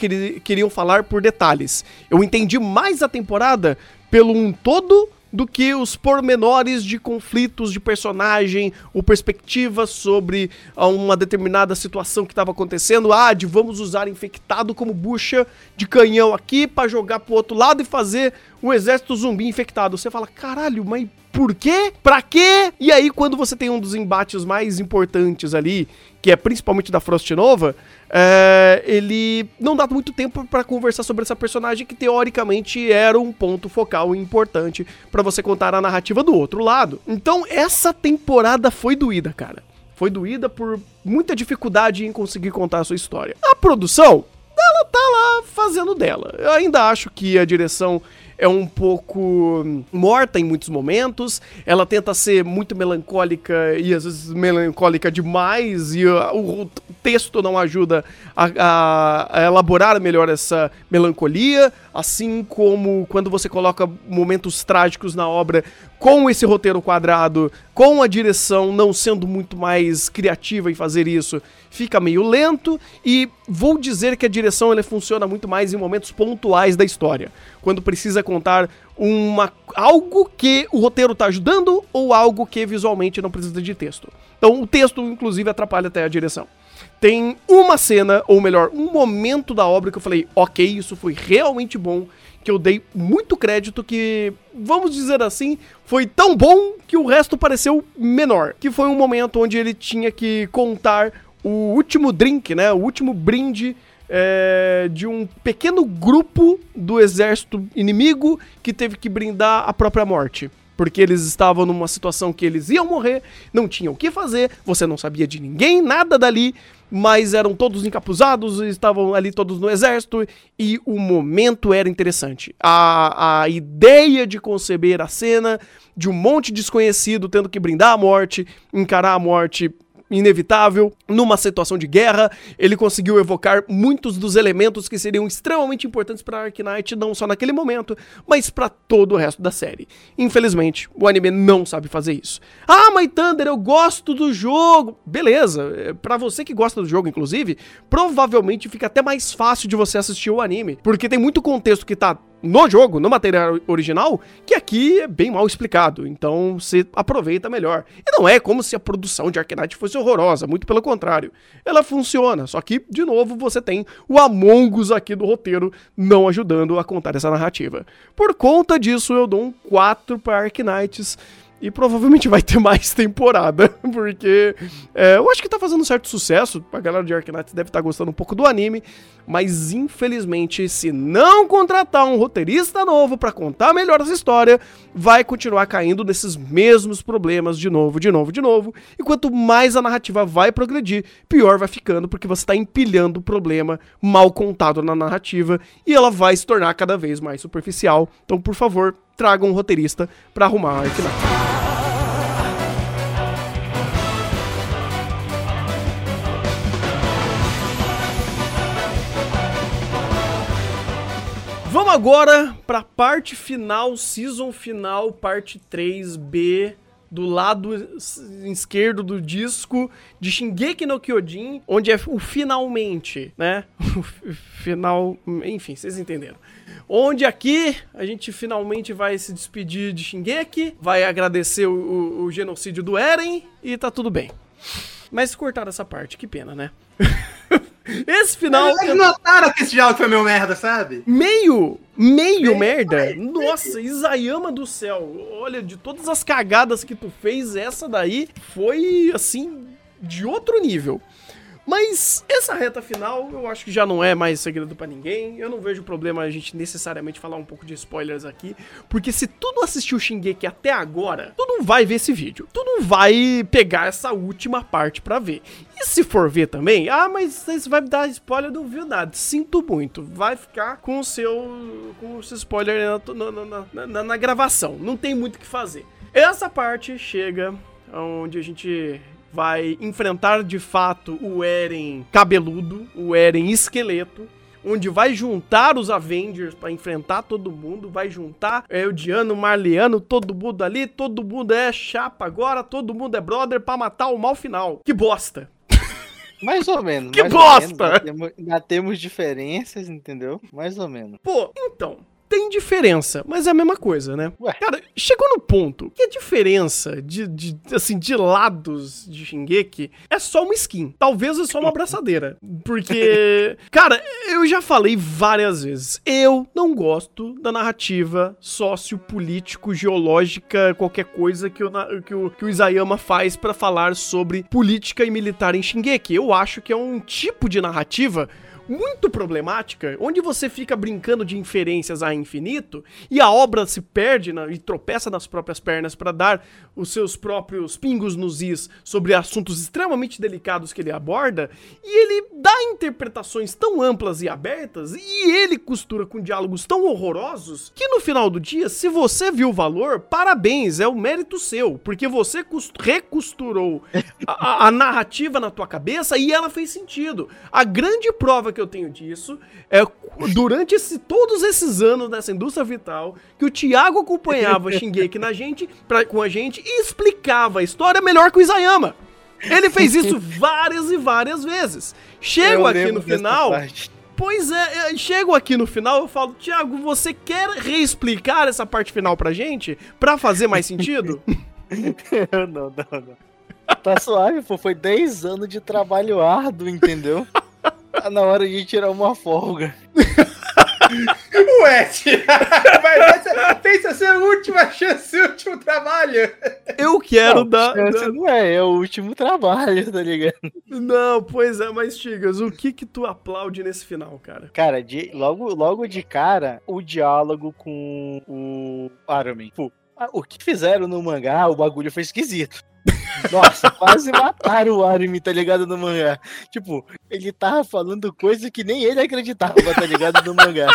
queriam falar por detalhes. Eu entendi mais a temporada pelo um todo do que os pormenores de conflitos de personagem ou perspectivas sobre ah, uma determinada situação que estava acontecendo. Ah, de vamos usar infectado como bucha de canhão aqui para jogar pro outro lado e fazer um exército zumbi infectado. Você fala, caralho, mas por quê? Pra quê? E aí, quando você tem um dos embates mais importantes ali, que é principalmente da Frost Nova, é, ele não dá muito tempo pra conversar sobre essa personagem que teoricamente era um ponto focal importante pra você contar a narrativa do outro lado. Então, essa temporada foi doída, cara. Foi doída por muita dificuldade em conseguir contar a sua história. A produção, ela tá lá fazendo dela. Eu ainda acho que a direção é um pouco morta em muitos momentos. Ela tenta ser muito melancólica e às vezes melancólica demais, e uh, o texto não ajuda a, a elaborar melhor essa melancolia. Assim como quando você coloca momentos trágicos na obra com esse roteiro quadrado, com a direção não sendo muito mais criativa em fazer isso, fica meio lento e vou dizer que a direção ele funciona muito mais em momentos pontuais da história, quando precisa contar uma algo que o roteiro tá ajudando ou algo que visualmente não precisa de texto. Então o texto inclusive atrapalha até a direção. Tem uma cena, ou melhor, um momento da obra que eu falei, ok, isso foi realmente bom, que eu dei muito crédito que, vamos dizer assim, foi tão bom que o resto pareceu menor. Que foi um momento onde ele tinha que contar o último drink, né? O último brinde é, de um pequeno grupo do exército inimigo que teve que brindar a própria morte. Porque eles estavam numa situação que eles iam morrer, não tinham o que fazer, você não sabia de ninguém, nada dali, mas eram todos encapuzados, estavam ali todos no exército e o momento era interessante. A, a ideia de conceber a cena de um monte desconhecido tendo que brindar a morte, encarar a morte inevitável numa situação de guerra. Ele conseguiu evocar muitos dos elementos que seriam extremamente importantes para Ark Knight, não só naquele momento, mas para todo o resto da série. Infelizmente, o anime não sabe fazer isso. Ah, mas Thunder, eu gosto do jogo. Beleza, é, para você que gosta do jogo, inclusive, provavelmente fica até mais fácil de você assistir o anime, porque tem muito contexto que tá no jogo, no material original, que aqui é bem mal explicado. Então você aproveita melhor. E não é como se a produção de Arknight fosse horrorosa, muito pelo contrário. Ela funciona, só que, de novo, você tem o Among Us aqui do roteiro não ajudando a contar essa narrativa. Por conta disso, eu dou um 4 para Arknights. E provavelmente vai ter mais temporada, porque é, eu acho que tá fazendo certo sucesso. A galera de Arknights deve estar tá gostando um pouco do anime, mas infelizmente, se não contratar um roteirista novo para contar melhor essa história, vai continuar caindo nesses mesmos problemas de novo, de novo, de novo. E quanto mais a narrativa vai progredir, pior vai ficando, porque você tá empilhando o problema mal contado na narrativa e ela vai se tornar cada vez mais superficial. Então, por favor, traga um roteirista para arrumar a Arknights. Agora para parte final, season final, parte 3B do lado esquerdo do disco de Shingeki no Kyojin, onde é o finalmente, né? O final, enfim, vocês entenderam. Onde aqui a gente finalmente vai se despedir de Shingeki, vai agradecer o, o, o genocídio do Eren e tá tudo bem. Mas cortaram essa parte, que pena, né? Esse final. Eles notaram que esse diálogo foi meio merda, sabe? Meio, meio merda. Nossa, Isayama do céu. Olha, de todas as cagadas que tu fez, essa daí foi assim de outro nível. Mas essa reta final, eu acho que já não é mais segredo para ninguém. Eu não vejo problema a gente necessariamente falar um pouco de spoilers aqui, porque se tu não assistiu Shingeki até agora, tu não vai ver esse vídeo. Tu não vai pegar essa última parte para ver. E se for ver também, ah, mas você vai me dar spoiler, não viu nada. Sinto muito. Vai ficar com o seu com o seu spoiler na, na, na, na gravação. Não tem muito o que fazer. Essa parte chega onde a gente vai enfrentar de fato o Eren cabeludo, o Eren esqueleto, onde vai juntar os Avengers para enfrentar todo mundo, vai juntar é, o Diano, o Marliano, todo mundo ali, todo mundo é chapa agora, todo mundo é brother para matar o mal final. Que bosta! Mais ou menos. Que bosta! Ou menos, ainda, temos, ainda temos diferenças, entendeu? Mais ou menos. Pô, então, tem diferença, mas é a mesma coisa, né? Ué. Cara, chegou no ponto que a diferença de, de, assim, de lados de Shingeki é só uma skin. Talvez é só uma abraçadeira. Porque, cara, eu já falei várias vezes. Eu não gosto da narrativa sociopolítico, geológica, qualquer coisa que o, que o, que o Isayama faz pra falar sobre política e militar em Shingeki. Eu acho que é um tipo de narrativa muito problemática, onde você fica brincando de inferências a infinito e a obra se perde na- e tropeça nas próprias pernas para dar os seus próprios pingos nos is sobre assuntos extremamente delicados que ele aborda, e ele dá interpretações tão amplas e abertas, e ele costura com diálogos tão horrorosos, que no final do dia, se você viu o valor, parabéns, é o mérito seu, porque você recosturou a, a- narrativa na tua cabeça e ela fez sentido. A grande prova que eu tenho disso é durante esse- todos esses anos nessa indústria vital que o Thiago acompanhava Shingeki na gente, pra, com a gente explicava a história melhor que o Isayama. Ele fez isso várias e várias vezes. Chego Eu aqui no final. Pois é, eu chego aqui no final, eu falo, Thiago, você quer reexplicar essa parte final pra gente? Pra fazer mais sentido? não, não, não. Tá suave, pô. Foi 10 anos de trabalho árduo, entendeu? Tá na hora de tirar uma folga. Ué, tia, mas essa pensa ser a última chance, o último trabalho. Eu quero não, dar. chance dar- não é, é o último trabalho, tá ligado? Não, pois é, mas Tigas, o que que tu aplaude nesse final, cara? Cara, de- logo, logo de cara, o diálogo com o Armin. Pô, o que fizeram no mangá, o bagulho foi esquisito. Nossa, quase mataram o Armin, tá ligado, no mangá. Tipo, ele tava falando coisa que nem ele acreditava, tá ligado, no mangá.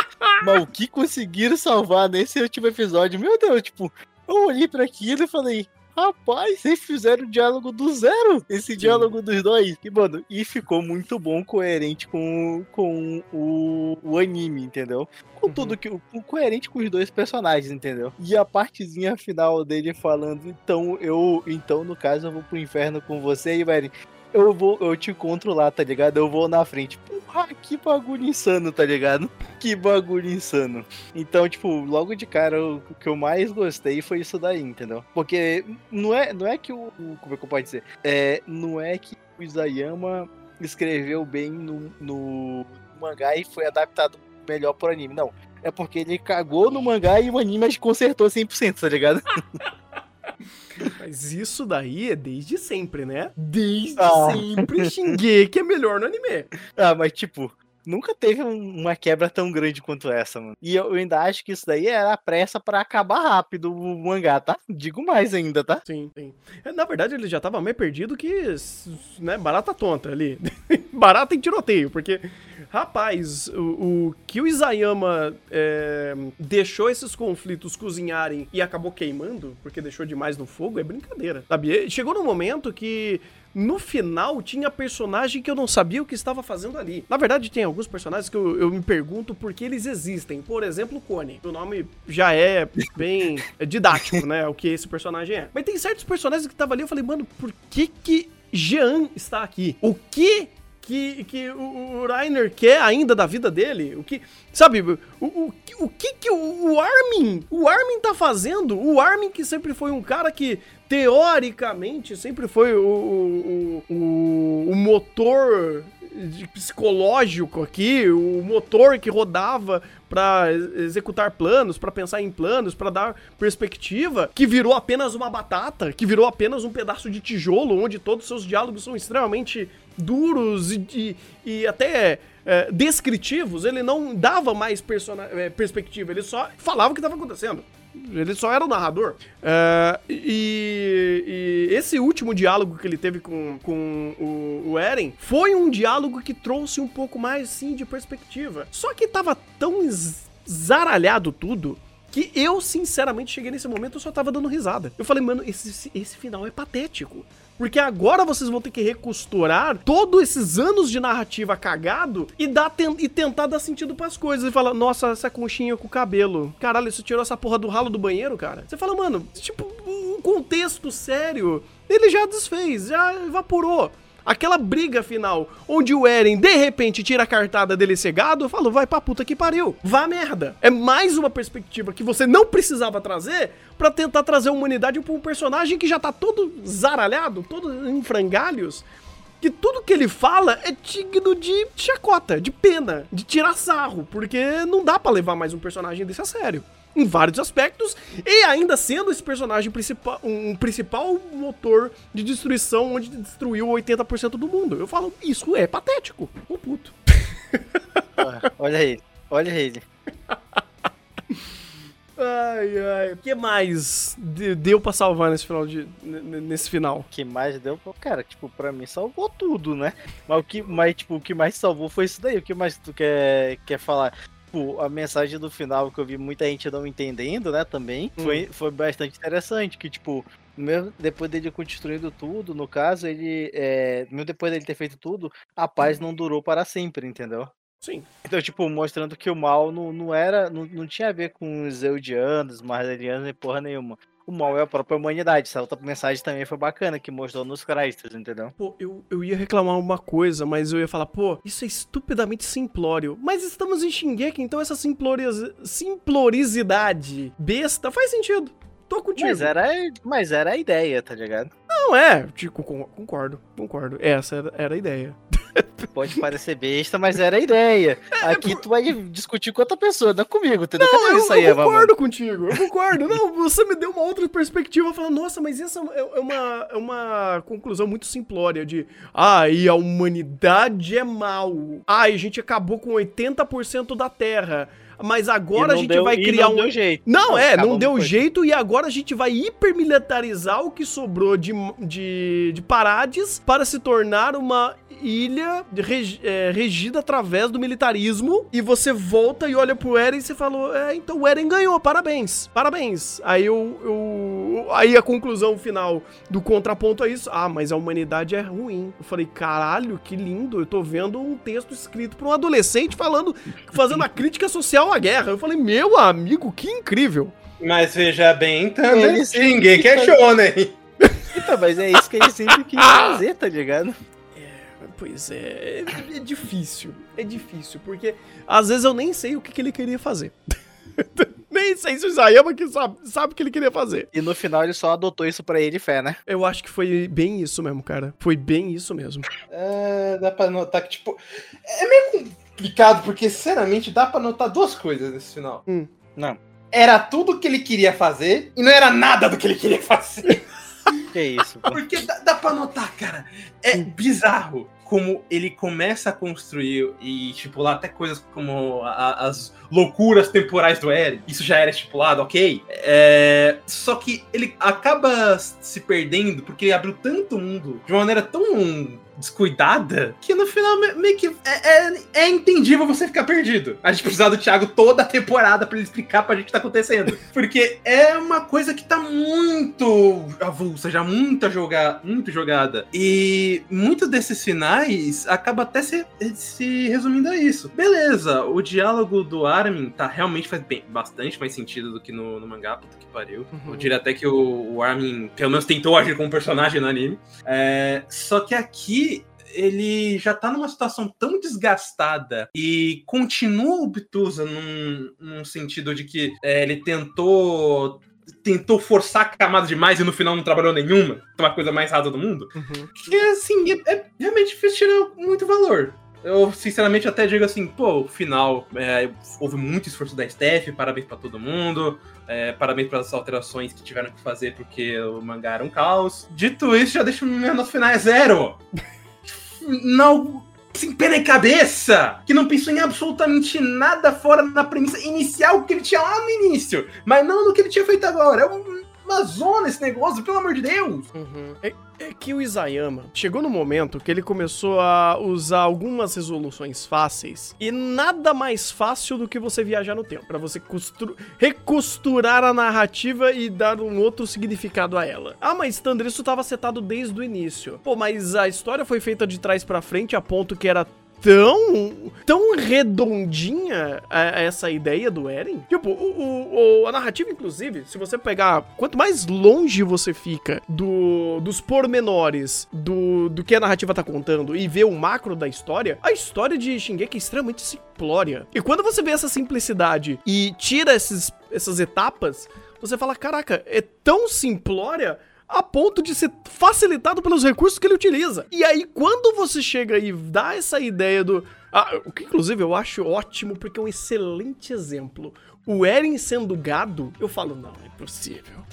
Mas o que conseguiram salvar nesse último episódio, meu Deus, tipo, eu olhei pra aquilo e falei... Rapaz, vocês fizeram o diálogo do zero, esse diálogo dos dois. E, mano, e ficou muito bom, coerente com, com o, o anime, entendeu? Com Uhum. tudo que. Com, coerente com os dois personagens, entendeu? E a partezinha final dele falando, então eu. Então, no caso, eu vou pro inferno com você e, velho. Eu vou, eu te encontro lá, tá ligado? Eu vou na frente. Porra, que bagulho insano, tá ligado? Que bagulho insano. Então, tipo, logo de cara, o que eu mais gostei foi isso daí, entendeu? Porque não é, não é que o. Como é que eu posso dizer? É, não é que o Isayama escreveu bem no, no mangá e foi adaptado melhor pro anime. Não. É porque ele cagou no mangá e o anime consertou 100%, tá ligado? Mas isso daí é desde sempre, né? Desde Ah. sempre Shingeki é melhor no anime. Ah, mas tipo, nunca teve um- uma quebra tão grande quanto essa, mano. E eu, ainda acho que isso daí era a pressa pra acabar rápido o mangá, tá? Digo mais ainda, tá? Sim, sim. É, Na verdade, ele já tava mais perdido que, né, barata tonta ali. barata em tiroteio, porque, rapaz, o, o que o Isayama é, deixou esses conflitos cozinharem e acabou queimando, porque deixou demais no fogo, é brincadeira, sabe? Chegou num momento que... No final, tinha personagem que eu não sabia o que estava fazendo ali. Na verdade, tem alguns personagens que eu, eu me pergunto por que eles existem. Por exemplo, o Cone. O nome já é bem didático, né? O que esse personagem é. Mas tem certos personagens que estavam ali, eu falei, mano, por que que Jean está aqui? O que que, que o, o Rainer quer ainda da vida dele? O que, sabe, o, o, o que que o, o Armin, o Armin tá fazendo? O Armin que sempre foi um cara que teoricamente sempre foi o, o, o, motor psicológico aqui, o motor que rodava pra executar planos, pra pensar em planos, pra dar perspectiva, que virou apenas uma batata, que virou apenas um pedaço de tijolo, onde todos os seus diálogos são extremamente duros e, e, e até é, descritivos. Ele não dava mais é, perspectiva, ele só falava o que estava acontecendo. Ele só era o narrador. É, e, e esse último diálogo que ele teve com, com o, o Eren foi um diálogo que trouxe um pouco mais, sim, de perspectiva. Só que tava tão zaralhado tudo que eu, sinceramente, cheguei nesse momento e só tava dando risada. Eu falei, mano, esse- esse final é patético. Porque agora vocês vão ter que recosturar todos esses anos de narrativa cagado e, dar, ten- e tentar dar sentido pras coisas. E falar, nossa, essa conchinha com o cabelo. Caralho, isso tirou essa porra do ralo do banheiro, cara. Você fala, mano, tipo, um contexto sério, ele já desfez, já evaporou. Aquela briga final, onde o Eren de repente tira a cartada dele cegado, eu falo, vai pra puta que pariu. Vá merda. É mais uma perspectiva que você não precisava trazer pra tentar trazer humanidade pra um personagem que já tá todo zaralhado, todo em frangalhos. Que tudo que ele fala é digno de chacota, de pena, de tirar sarro, porque não dá pra levar mais um personagem desse a sério em vários aspectos, e ainda sendo esse personagem principal, um principal motor de destruição onde destruiu 80% do mundo. Eu falo, isso é patético. Ô puto. Olha ele, olha ele. Ai, ai. O que mais de- deu pra salvar nesse final de. nesse final? O que mais deu, cara, tipo, pra mim salvou tudo, né? Mas o que mais, tipo, o que mais salvou foi isso daí. O que mais tu quer, quer falar? Tipo, a mensagem do final que eu vi muita gente não entendendo, né, também, foi, foi bastante interessante, que, tipo, mesmo depois dele construindo tudo, no caso, ele, é, mesmo depois dele ter feito tudo, a paz não durou para sempre, entendeu? Sim. Então, tipo, mostrando que o mal não, não era, não, não tinha a ver com os Eldianos, Marlerianos e porra nenhuma. O mal é a própria humanidade. Essa outra mensagem também foi bacana, que mostrou nos créditos, entendeu? Pô, eu, eu ia reclamar uma coisa, mas eu ia falar, pô, isso é estupidamente simplório. Mas estamos em Shingeki, então essa simploriz... simplorisidade besta faz sentido. Tô contigo. Mas era, mas era a ideia, tá ligado? Não é, tipo, con- concordo, concordo. Essa era, era a ideia. Pode parecer besta, mas era a ideia. Aqui tu vai discutir com outra pessoa, não comigo, entendeu? Cadê Não, eu, isso aí, eu Eva, concordo contigo, eu concordo. Não, você me deu uma outra perspectiva falando, nossa, mas essa é é uma, é uma conclusão muito simplória de, ah, e a humanidade é mal. Ah, e a gente acabou com 80% da Terra. Mas agora a gente deu- vai criar não um. deu jeito. Não, é, não deu jeito e agora a gente vai hipermilitarizar o que sobrou de, de, de Parades para se tornar uma ilha é, regida através do militarismo. E você volta e olha pro Eren e você falou: É, então o Eren ganhou, parabéns, parabéns. Aí eu, eu- Aí a conclusão final do contraponto é isso: Ah, mas a humanidade é ruim. Eu falei: Caralho, que lindo, eu tô vendo um texto escrito por um adolescente falando, fazendo a crítica social à guerra. Eu falei: Meu amigo, que incrível. Mas veja bem, então, né? Ninguém fica- shonen. Então, mas é isso que ele sempre quis fazer, tá ligado? Pois é, é, é difícil. É difícil, porque às vezes eu nem sei o que, que ele queria fazer. nem sei se o Isayama que sabe, sabe o que ele queria fazer. E no final ele só adotou isso pra ele fé, né? Eu acho que foi bem isso mesmo, cara. Foi bem isso mesmo. É, dá pra notar que, tipo. É meio complicado, porque, sinceramente, dá pra notar duas coisas nesse final. Hum. Não. Era tudo que ele queria fazer e não era nada do que ele queria fazer. Que isso, pô. Porque dá, dá pra notar, cara. É bizarro como ele começa a construir e estipular até coisas como a- as loucuras temporais do Eren. Isso já era estipulado, ok. É, só que ele acaba se perdendo porque ele abriu tanto mundo de uma maneira tão descuidada que no final me- meio que é, é, é entendível você ficar perdido. A gente precisava do Thiago toda a temporada pra ele explicar pra gente o que tá acontecendo. Porque é uma coisa que tá muito avulsa, já muita joga, muito jogada. E muitos desses finais acaba até se, se resumindo a isso. Beleza, o diálogo do Armin tá realmente faz bem, bastante mais sentido do que no, no mangá, puta que pariu. Uhum. Eu diria até que o, o Armin, pelo menos, tentou agir como personagem no anime. É, só que aqui ele já tá numa situação tão desgastada e continua obtusa num, num sentido de que é, ele tentou tentou forçar a camada demais e no final não trabalhou nenhuma, que é uma coisa mais rasa do mundo, Uhum. que assim, é, é realmente difícil tirar muito valor. Eu, sinceramente, até digo assim, pô, final, é, houve muito esforço da Steph, parabéns pra todo mundo, é, parabéns pelas alterações que tiveram que fazer, porque o mangá era um caos. Dito isso, já deixa o meu nosso final é zero. Não, sem pé na cabeça, que não pensou em absolutamente nada fora da premissa inicial que ele tinha lá no início, mas não no que ele tinha feito agora. É um- uma zona esse negócio, pelo amor de Deus. Uhum. É, é que o Isayama chegou no momento que ele começou a usar algumas resoluções fáceis e nada mais fácil do que você viajar no tempo, Pra você recosturar a narrativa e dar um outro significado a ela. Ah, mas Thunder, isso tava setado desde o início. Pô, mas a história foi feita de trás pra frente a ponto que era tão, tão redondinha a- a essa ideia do Eren. Tipo, o, o- a narrativa, inclusive, se você pegar. Quanto mais longe você fica do, dos pormenores do, do que a narrativa tá contando e ver o macro da história, a história de Shingeki é extremamente simplória. E quando você vê essa simplicidade e tira esses, essas etapas, você fala: caraca, é tão simplória a ponto de ser facilitado pelos recursos que ele utiliza. E aí, quando você chega e dá essa ideia do. Ah, o que inclusive eu acho ótimo, porque é um excelente exemplo. O Eren sendo gado, eu falo, não, é impossível.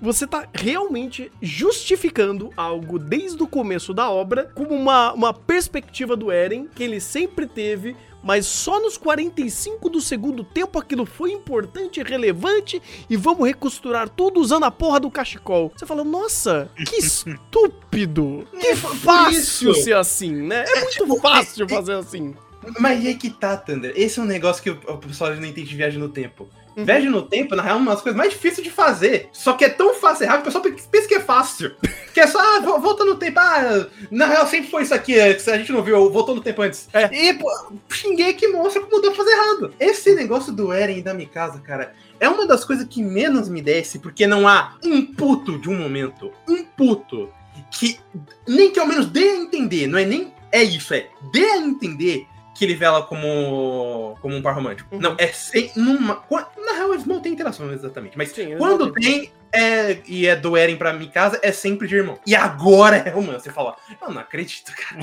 Você tá realmente justificando algo desde o começo da obra como uma, uma perspectiva do Eren que ele sempre teve, mas só nos 45 do segundo tempo aquilo foi importante e relevante e vamos recosturar tudo usando a porra do cachecol. Você fala, nossa, que estúpido! Que É, fácil ser assim, né? É muito fácil fazer assim. Mas e aí que tá, Thunder? Esse é um negócio que o o pessoal não entende de viagem no tempo. Viagem no tempo, na real, é uma das coisas mais difíceis de fazer. Só que é tão fácil e rápido, o pessoal pensa que é fácil. Que é só, ah, vo- volta no tempo. Ah, na real, sempre foi isso aqui, é, que a gente não viu, voltou no tempo antes. É. E, pô, xinguei que mostra como deu pra fazer errado. Esse negócio do Eren e da Mikasa, cara, é uma das coisas que menos me desce, porque não há um puto de um momento, um puto, que nem que ao menos dê a entender, não é nem é isso, é dê a entender que ele vela como, como um par romântico. Uhum. Não, é sem. Numa, na real, eles não têm interação exatamente. Mas Sim, quando tem, é, e é do Eren pra Mikasa, é sempre de irmão. E agora é romance. Você fala, eu não acredito, cara.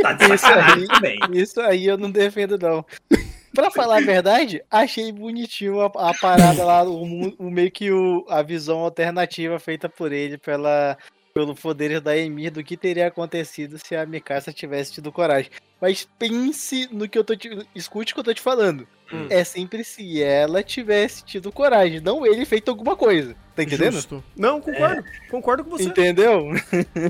Tá de Isso aí. também. Isso aí eu não defendo, não. Pra falar a verdade, achei bonitinho a, a parada lá, o, o meio que o, a visão alternativa feita por ele pela, pelo poder da Emir do que teria acontecido se a Mikasa tivesse tido coragem. Mas pense no que eu tô te, escute o que eu tô te falando. Hum. É sempre se ela tivesse tido coragem, não ele feito alguma coisa. Tá entendendo? Justo. Não, concordo. Concordo com você. Entendeu?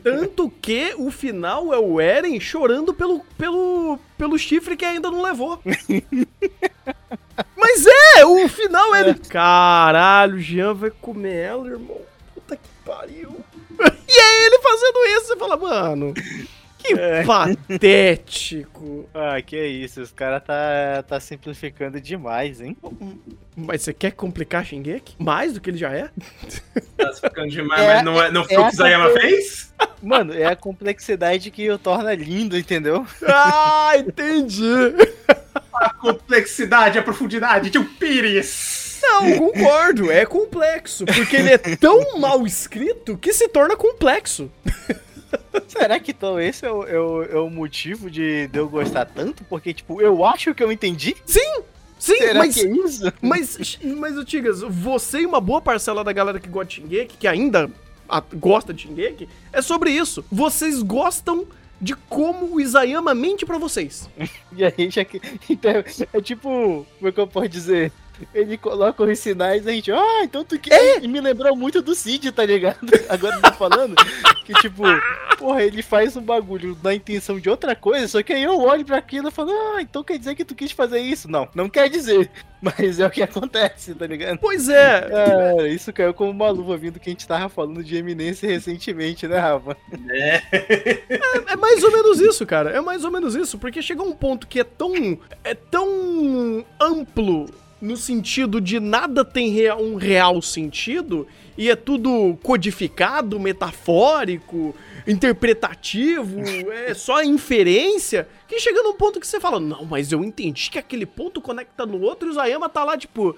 Tanto que o final é o Eren chorando pelo, pelo, pelo chifre que ainda não levou. Mas é, o final é ele. Caralho, o Jean vai comer ela, irmão. Puta que pariu. E é ele fazendo isso. Você fala, mano, que É. patético. Ah, que isso, os caras tá, tá simplificando demais, hein? Mas você quer complicar Shingeki? Mais do que ele já é? Tá ficando demais, É- mas não, é, não foi é o que Zayama fez? Mano, é a complexidade que o torna lindo, entendeu? Ah, entendi. A complexidade, a profundidade de um pires. Não, concordo, é complexo. Porque ele é tão mal escrito que se torna complexo. Será que então esse é o, é o, é o motivo de, eu gostar tanto? Porque, tipo, eu acho que eu entendi. Sim, Será mas, que é isso? mas, mas, Tigas, você e uma boa parcela da galera que gosta de Shingeki, que ainda a- gosta de Shingeki, é sobre isso. Vocês gostam de como o Isayama mente pra vocês. E aí já que. Então, é tipo, como é que eu posso dizer? Ele coloca os sinais e a gente, ah, então tu que. E me lembrou muito do Cid, tá ligado? Agora tô falando que, tipo, porra, ele faz um bagulho na intenção de outra coisa, só que aí eu olho pra aquilo e falo, ah, então quer dizer que tu quis fazer isso? Não, não quer dizer. Mas é o que acontece, tá ligado? Pois é, É, isso caiu como uma luva vindo que a gente tava falando de eminência recentemente, né, Rafa? é mais ou menos isso, cara. É mais ou menos isso, porque chega um ponto que é tão é tão amplo no sentido de nada tem um real sentido e é tudo codificado, metafórico, interpretativo, é só inferência, que chega num ponto que você fala: "Não, mas eu entendi que aquele ponto conecta no outro e o Zayama tá lá tipo,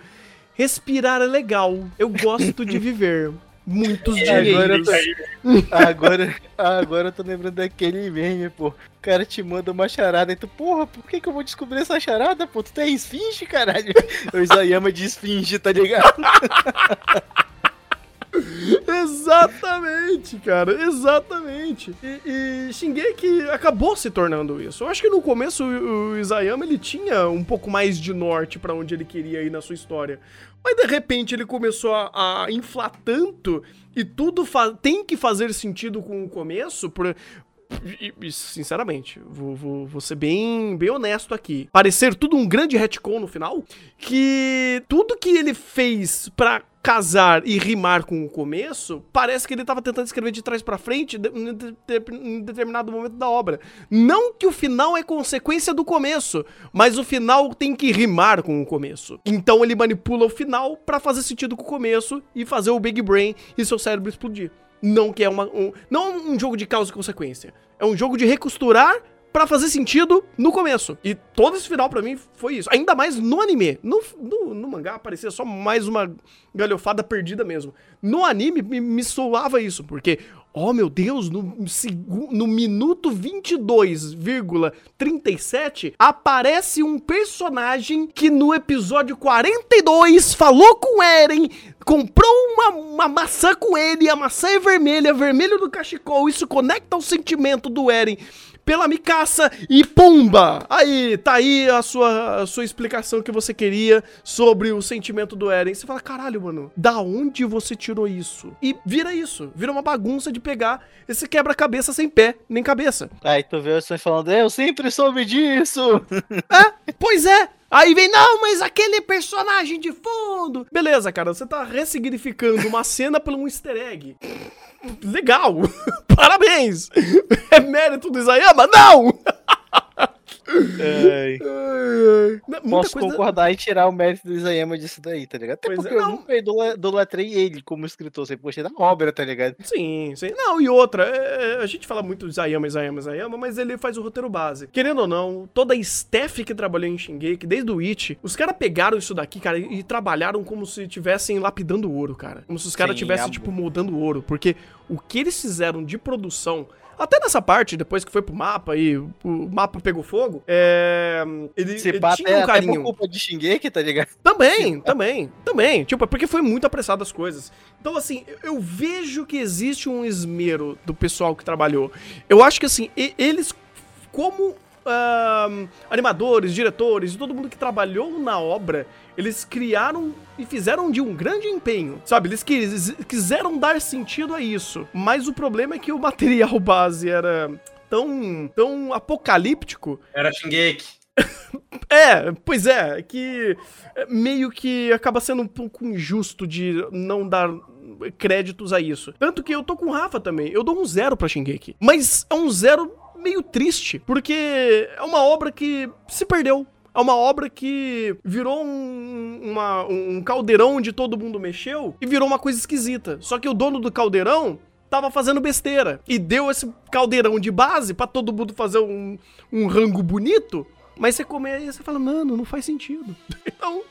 respirar é legal. Eu gosto de viver muitos É, agora eu dinheiros." tô, agora, agora eu tô lembrando daquele meme, pô. O cara te manda uma charada e tu, porra, por que que eu vou descobrir essa charada, pô? Tu tem esfinge, caralho? O Isayama de esfinge, tá ligado? Exatamente, cara, exatamente. E, e Shingeki acabou se tornando isso. Eu acho que no começo o, Isayama ele tinha um pouco mais de norte pra onde ele queria ir na sua história. Mas de repente ele começou a, a inflar tanto e tudo tem que fazer sentido com o começo, por, e- e, sinceramente, vou, vou, vou ser bem, bem honesto aqui. Parecer tudo um grande retcon no final, que tudo que ele fez pra casar e rimar com o começo, parece que ele tava tentando escrever de trás pra frente em de- de- em determinado momento da obra. Não que o final é consequência do começo, mas o final tem que rimar com o começo. Então ele manipula o final pra fazer sentido com o começo e fazer o Big Brain e seu cérebro explodir. Não que é uma, um, não um jogo de causa e consequência. É um jogo de recosturar pra fazer sentido no começo. E todo esse final pra mim foi isso. Ainda mais no anime. No, no, no mangá parecia só mais uma galhofada perdida mesmo. No anime me, me soava isso, porque, oh meu Deus, no, no minuto 22,37 aparece um personagem que no episódio 42 falou com Eren, comprou uma, uma maçã com ele, a maçã é vermelha, vermelho do cachecol, isso conecta o sentimento do Eren pela Mikasa e pumba! Aí, tá aí a sua, a sua explicação que você queria sobre o sentimento do Eren. Você fala, caralho, mano, da onde você tirou isso? E vira isso, vira uma bagunça de pegar esse quebra-cabeça sem pé, nem cabeça. Aí tu vê o Sony falando, eu sempre soube disso. Pois é! Aí vem, não, mas aquele personagem de fundo. Beleza, cara, você tá ressignificando uma cena por um easter egg. Legal! Parabéns! É mérito do Isayama? Não! Ai, Ai, ai. Posso coisa- concordar e tirar o mérito do Isayama disso daí, tá ligado? Até Pois é, porque eu não. nunca idole- idolatrei ele como escritor, sempre gostei da obra, tá ligado? Sim, sim. Não, e outra, é, a gente fala muito Isayama, Isayama, Isayama, mas ele faz o roteiro base. Querendo ou não, toda a staff que trabalhou em Shingeki, desde o It, os caras pegaram isso daqui, cara, e, trabalharam como se estivessem lapidando ouro, cara. Como se os caras estivessem, tipo, moldando ouro. Porque o que eles fizeram de produção... Até nessa parte, depois que foi pro mapa e o mapa pegou fogo, é. Ele, ele pá, tinha até, um até carinho. por culpa de Shingeki, tá ligado? Também, também, também. Tipo, é porque foi muito apressado as coisas. Então, assim, eu- vejo que existe um esmero do pessoal que trabalhou. Eu acho que, assim, eles, como ahn, animadores, diretores e todo mundo que trabalhou na obra, eles criaram e fizeram de um grande empenho. Sabe, eles quis- quiseram dar sentido a isso. Mas o problema é que o material base era tão, tão apocalíptico Era Shingeki. é, pois é, que meio que acaba sendo um pouco injusto de não dar créditos a isso. Tanto que eu tô com o Rafa também, eu dou um zero pra Shingeki. Mas é um zero meio triste, porque é uma obra que se perdeu. É uma obra que virou um, uma- um caldeirão onde todo mundo mexeu e virou uma coisa esquisita. Só que o dono do caldeirão tava fazendo besteira e deu esse caldeirão de base pra todo mundo fazer um, um rango bonito. Mas você comer aí, você fala, mano, não faz sentido. Então,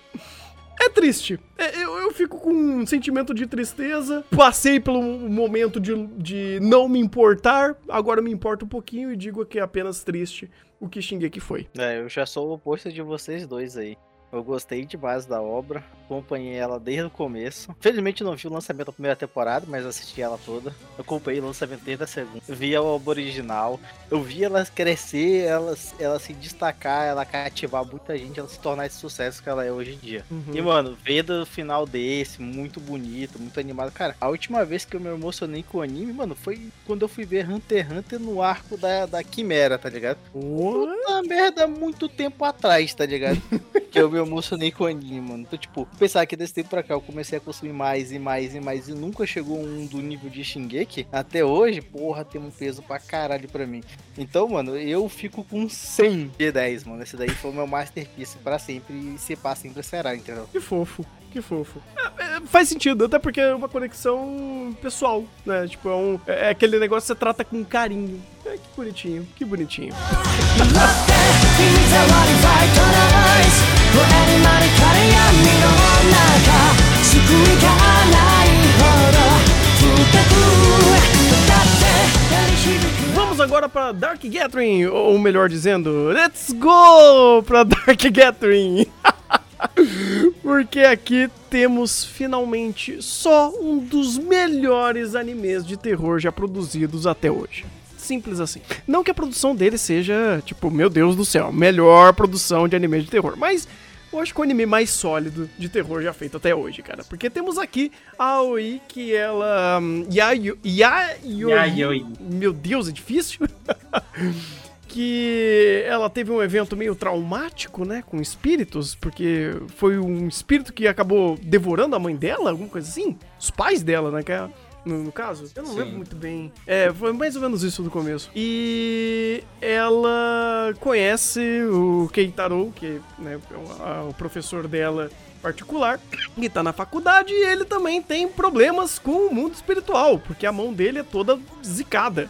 é triste. É, eu, eu fico com um sentimento de tristeza. Passei pelo momento de, de não me importar. Agora me importo um pouquinho e digo que é apenas triste o que Shingeki foi. É, eu já sou o oposto de vocês dois aí. Eu gostei demais da obra, acompanhei ela desde o começo. Felizmente não vi o lançamento da primeira temporada, mas assisti ela toda. Eu acompanhei o lançamento desde a segunda. Vi a obra original. Eu vi ela crescer, ela, ela se destacar, ela cativar muita gente, ela se tornar esse sucesso que ela é hoje em dia. E, mano, vendo o final desse, muito bonito, muito animado. Cara, a última vez que eu me emocionei com o anime, mano, foi quando eu fui ver Hunter x Hunter no arco da, da Quimera, tá ligado? What? Puta merda, muito tempo atrás, tá ligado? que eu me emocionei com o anime, mano. Então, tipo, pensar que desse tempo pra cá eu comecei a consumir mais e mais e mais e nunca chegou um do nível de Shingeki, até hoje, porra, tem um peso pra caralho pra mim. Então, mano, eu fico com 100 de 10, mano. Esse daí foi o meu masterpiece pra sempre e se pá sempre será, entendeu? Que fofo, que fofo. É, é, faz sentido, até porque é uma conexão pessoal, né? Tipo, é, um, é aquele negócio que você trata com carinho. É, que bonitinho, que bonitinho. Vamos agora para Dark Gathering, ou melhor dizendo, let's go para Dark Gathering. Porque aqui temos finalmente só um dos melhores animes de terror já produzidos até hoje. Simples assim. Não que a produção dele seja, tipo, meu Deus do céu, melhor produção de anime de terror, mas eu acho que o anime mais sólido de terror já feito até hoje, cara. Porque temos aqui a Aoi, que ela. hum, Yayo, Yayoi. Yayoi. Meu Deus, é difícil. que ela teve um evento meio traumático, né, com espíritos, porque foi um espírito que acabou devorando a mãe dela, alguma coisa assim. Os pais dela, né, que é- no, no caso. Eu não Sim. lembro muito bem. É, foi mais ou menos isso no começo. E ela conhece o Keitaro, que né, é o, professor dela particular, que tá na faculdade e ele também tem problemas com o mundo espiritual, porque a mão dele é toda zicada.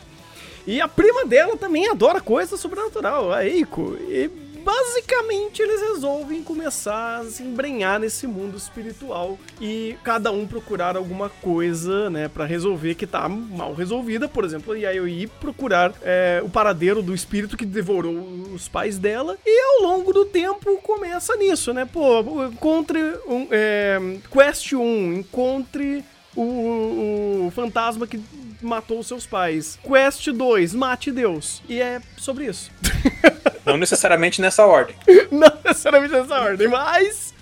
E a prima dela também adora coisa sobrenatural, a Eiko. E basicamente eles resolvem começar a se embrenhar nesse mundo espiritual e cada um procurar alguma coisa, né, Pra resolver que tá mal resolvida. Por exemplo, a Yayoi procurar é, o paradeiro do espírito que devorou os pais dela. E ao longo do tempo começa nisso, né? Pô, encontre um. É, quest 1, encontre o, o fantasma que matou seus pais. Quest 2, mate Deus. E é sobre isso. Não necessariamente nessa ordem. Não necessariamente nessa ordem, mas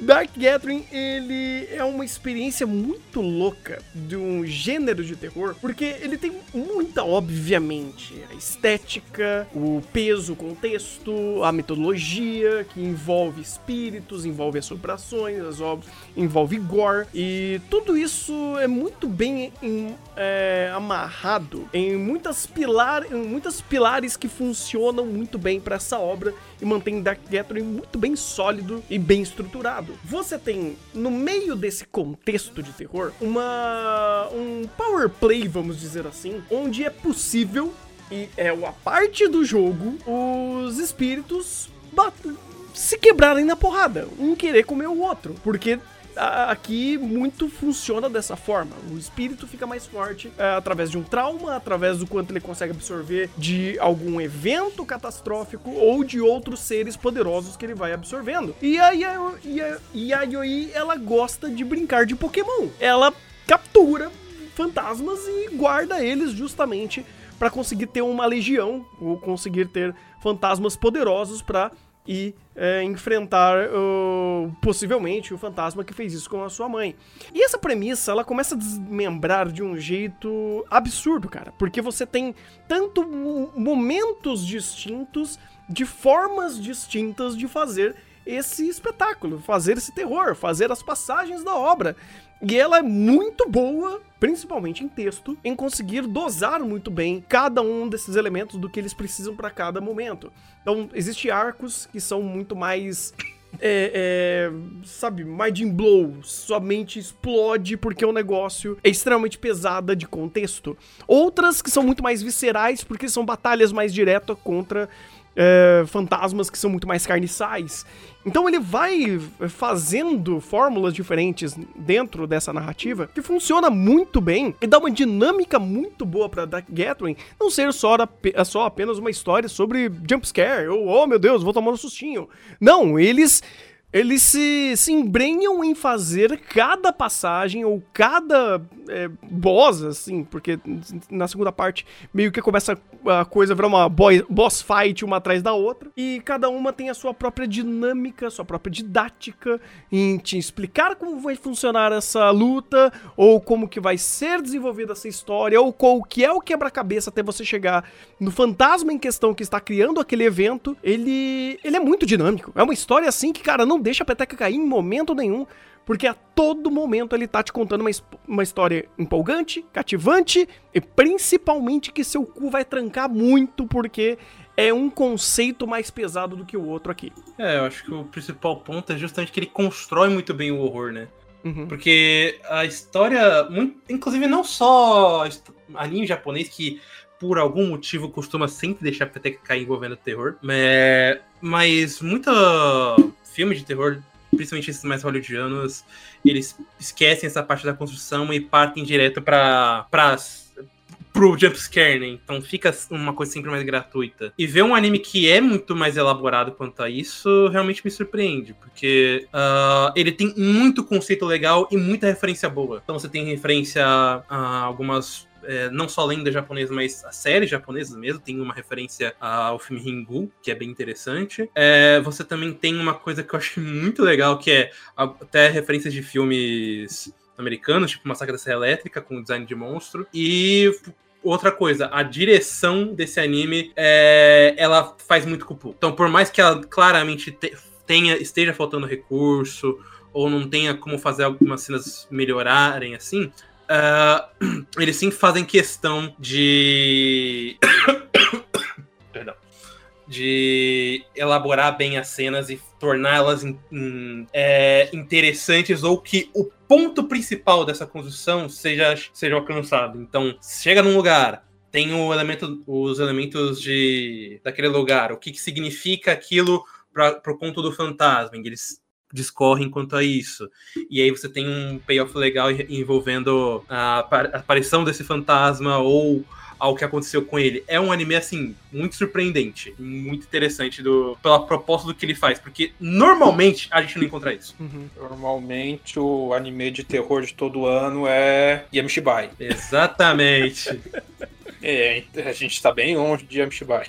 Dark Gathering, ele é uma experiência muito louca de um gênero de terror, porque ele tem muita, obviamente, a estética, o peso, o contexto, a metodologia, que envolve espíritos, envolve assombrações, envolve gore, e tudo isso é muito bem em- é, amarrado em muitas, pilar, em muitas pilares que funcionam muito bem para essa obra e mantém Dark Gathering muito bem sólido e bem estruturado. Você tem, no meio desse contexto de terror, uma um power play, vamos dizer assim, onde é possível e é a parte do jogo os espíritos bat- se quebrarem na porrada, um querer comer o outro, porque aqui muito funciona dessa forma. O espírito fica mais forte é, através de um trauma, através do quanto ele consegue absorver de algum evento catastrófico ou de outros seres poderosos que ele vai absorvendo. E a, Yayo- e a ela gosta de brincar de Pokémon. Ela captura fantasmas e guarda eles justamente para conseguir ter uma legião ou conseguir ter fantasmas poderosos para ir é, enfrentar possivelmente o fantasma que fez isso com a sua mãe. E essa premissa, ela começa a desmembrar de um jeito absurdo, cara, porque você tem tanto mo- momentos distintos, de formas distintas de fazer esse espetáculo, fazer esse terror, fazer as passagens da obra. E ela é muito boa, principalmente em texto, em conseguir dosar muito bem cada um desses elementos do que eles precisam para cada momento. Então, existem arcos que são muito mais. É, é, sabe, mind blow, somente explode porque o negócio é extremamente pesada de contexto. Outras que são muito mais viscerais porque são batalhas mais diretas contra é, fantasmas que são muito mais carniçais. Então ele vai fazendo fórmulas diferentes dentro dessa narrativa que funciona muito bem e dá uma dinâmica muito boa pra Dark Gathering não ser só, ape- só apenas uma história sobre jumpscare ou, oh meu Deus, vou tomar um sustinho. Não, eles eles se, se embrenham em fazer cada passagem ou cada é, boss, assim, porque na segunda parte meio que começa a coisa virar uma boy- boss fight uma atrás da outra, e cada uma tem a sua própria dinâmica, sua própria didática em te explicar como vai funcionar essa luta, ou como que vai ser desenvolvida essa história, ou qual que é o quebra-cabeça até você chegar no fantasma em questão que está criando aquele evento, ele, ele é muito dinâmico. É uma história assim que, cara, não deixa a peteca cair em momento nenhum, porque a todo momento ele tá te contando uma, uma história empolgante, cativante e principalmente que seu cu vai trancar muito, porque é um conceito mais pesado do que o outro aqui. É, eu acho que o principal ponto é justamente que ele constrói muito bem o horror, né? Uhum. Porque a história, muito- inclusive não só anime japonês que por algum motivo costuma sempre deixar a peteca cair envolvendo terror, é, mas muita filme de terror, principalmente esses mais hollywoodianos, eles esquecem essa parte da construção e partem direto para pro jumpscare, né? Então fica uma coisa sempre mais gratuita. E ver um anime que é muito mais elaborado quanto a isso realmente me surpreende, porque ah, ele tem muito conceito legal e muita referência boa. Então você tem referência a algumas é, não só lenda japonesa, mas a série japonesa mesmo, tem uma referência ao filme Ringu, que é bem interessante. É, você também tem uma coisa que eu acho muito legal, que é até referências de filmes americanos, tipo Massacre da Serra Elétrica, com design de monstro. E outra coisa, a direção desse anime, é, ela faz muito cupu. Então, por mais que ela claramente te, tenha, esteja faltando recurso, ou não tenha como fazer algumas cenas melhorarem assim, uh, eles sim fazem questão de. Perdão. De elaborar bem as cenas e torná-las é, interessantes ou que o ponto principal dessa construção seja, seja alcançado. Então, chega num lugar, tem o elemento, os elementos de daquele lugar, o que, que significa aquilo para o conto do fantasma. Eles discorrem quanto a isso. E aí você tem um payoff legal envolvendo a aparição desse fantasma ou ao que aconteceu com ele. É um anime, assim, muito surpreendente, muito interessante do, pela proposta do que ele faz, porque normalmente a gente não encontra isso. Uhum. Normalmente o anime de terror de todo ano é Yamishibai. Exatamente. é, a gente tá bem longe de Yamishibai.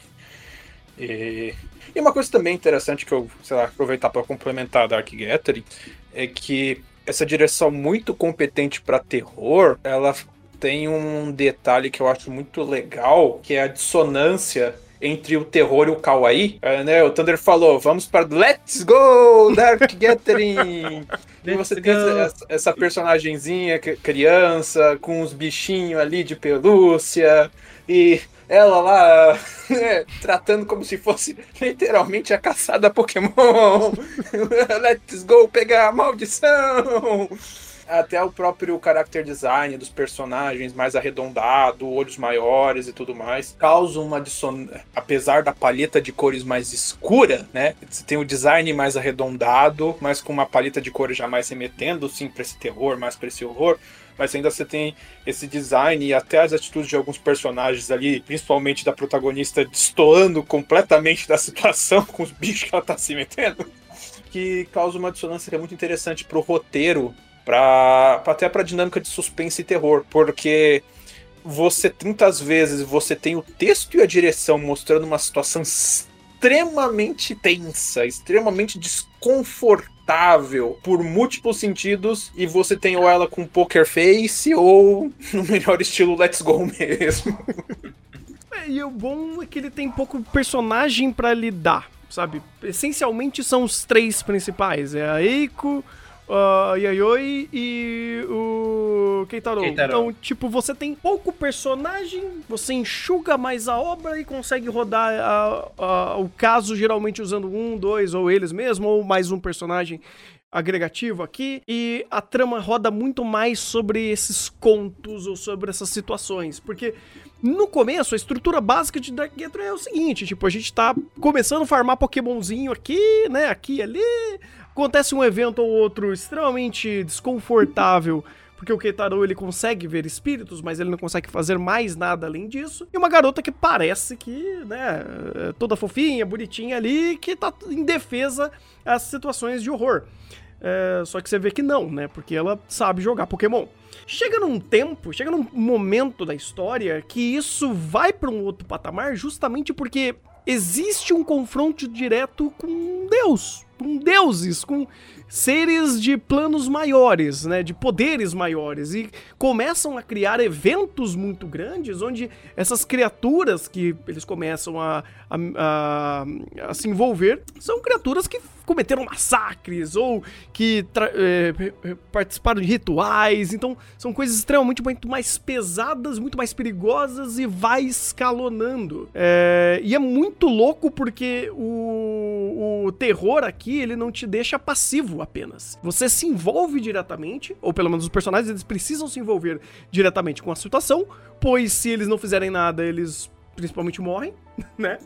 E e uma coisa também interessante que eu, sei lá, aproveitar para complementar a Dark Gathering é que essa direção muito competente para terror, ela tem um detalhe que eu acho muito legal, que é a dissonância entre o terror e o kawaii. É, né? O Thunder falou, vamos para Let's Go, Dark Gathering! e você tem essa, essa personagemzinha criança, com os bichinhos ali de pelúcia, e ela lá né, tratando como se fosse literalmente a caçada Pokémon. Let's go pegar a maldição. Até o próprio character design dos personagens mais arredondado, olhos maiores e tudo mais, causa uma dissonância. Apesar da paleta de cores mais escura, né? Você tem o design mais arredondado, mas com uma paleta de cores já mais remetendo, sim, para esse terror, mais para esse horror mas ainda você tem esse design e até as atitudes de alguns personagens ali, principalmente da protagonista, destoando completamente da situação com os bichos que ela tá se metendo, que causa uma dissonância que é muito interessante pro roteiro, pra, até pra dinâmica de suspense e terror, porque você tantas vezes você tem o texto e a direção mostrando uma situação extremamente tensa, extremamente desconfortável por múltiplos sentidos e você tem ou ela com poker face ou no melhor estilo let's go mesmo. É, e o bom é que ele tem pouco personagem para lidar, sabe? Essencialmente são os três principais, é a Eiko, uh, Yayoi e o Keitaro. Keitaro. Então, tipo, você tem pouco personagem, você enxuga mais a obra e consegue rodar a, a, o caso geralmente usando um, dois, ou eles mesmo, ou mais um personagem agregativo aqui e a trama roda muito mais sobre esses contos ou sobre essas situações, porque no começo a estrutura básica de Dark Gathering é o seguinte, tipo, a gente tá começando a farmar Pokémonzinho aqui, né, aqui e ali, acontece um evento ou outro extremamente desconfortável, porque o Keitaro ele consegue ver espíritos, mas ele não consegue fazer mais nada além disso. E uma garota que parece que, né, é toda fofinha, bonitinha ali, que tá em defesa às situações de horror. É, só que você vê que não, né? Porque ela sabe jogar Pokémon. Chega num tempo, chega num momento da história que isso vai para um outro patamar justamente porque existe um confronto direto com Deus, com deuses, com seres de planos maiores, né, de poderes maiores e começam a criar eventos muito grandes onde essas criaturas que eles começam a, a, a, a se envolver são criaturas que cometeram massacres ou que é, participaram de rituais. Então, são coisas extremamente muito mais pesadas, muito mais perigosas e vai escalonando. É, e é muito louco porque o, o terror aqui ele não te deixa passivo apenas. Você se envolve diretamente, ou pelo menos os personagens eles precisam se envolver diretamente com a situação, pois se eles não fizerem nada, eles principalmente morrem, né?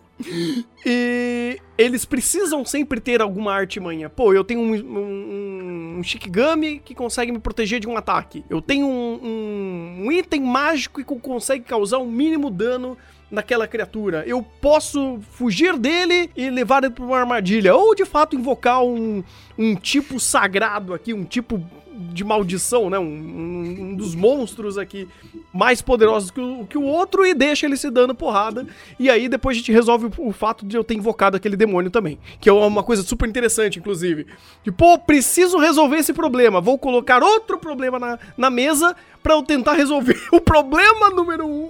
E eles precisam sempre ter alguma artimanha. Pô, eu tenho um, um, um Shikigami que consegue me proteger de um ataque. Eu tenho um, um, um item mágico que consegue causar um mínimo dano naquela criatura. Eu posso fugir dele e levar ele para uma armadilha. Ou de fato invocar um, um tipo sagrado aqui, um tipo de maldição, né? Um, um- dos monstros aqui mais poderosos que o, que o outro e deixa ele se dando porrada. E aí depois a gente resolve o, o fato de eu ter invocado aquele demônio também. Que é uma coisa super interessante, inclusive. De, pô, preciso resolver esse problema. Vou colocar outro problema na, na mesa pra eu tentar resolver o problema número um,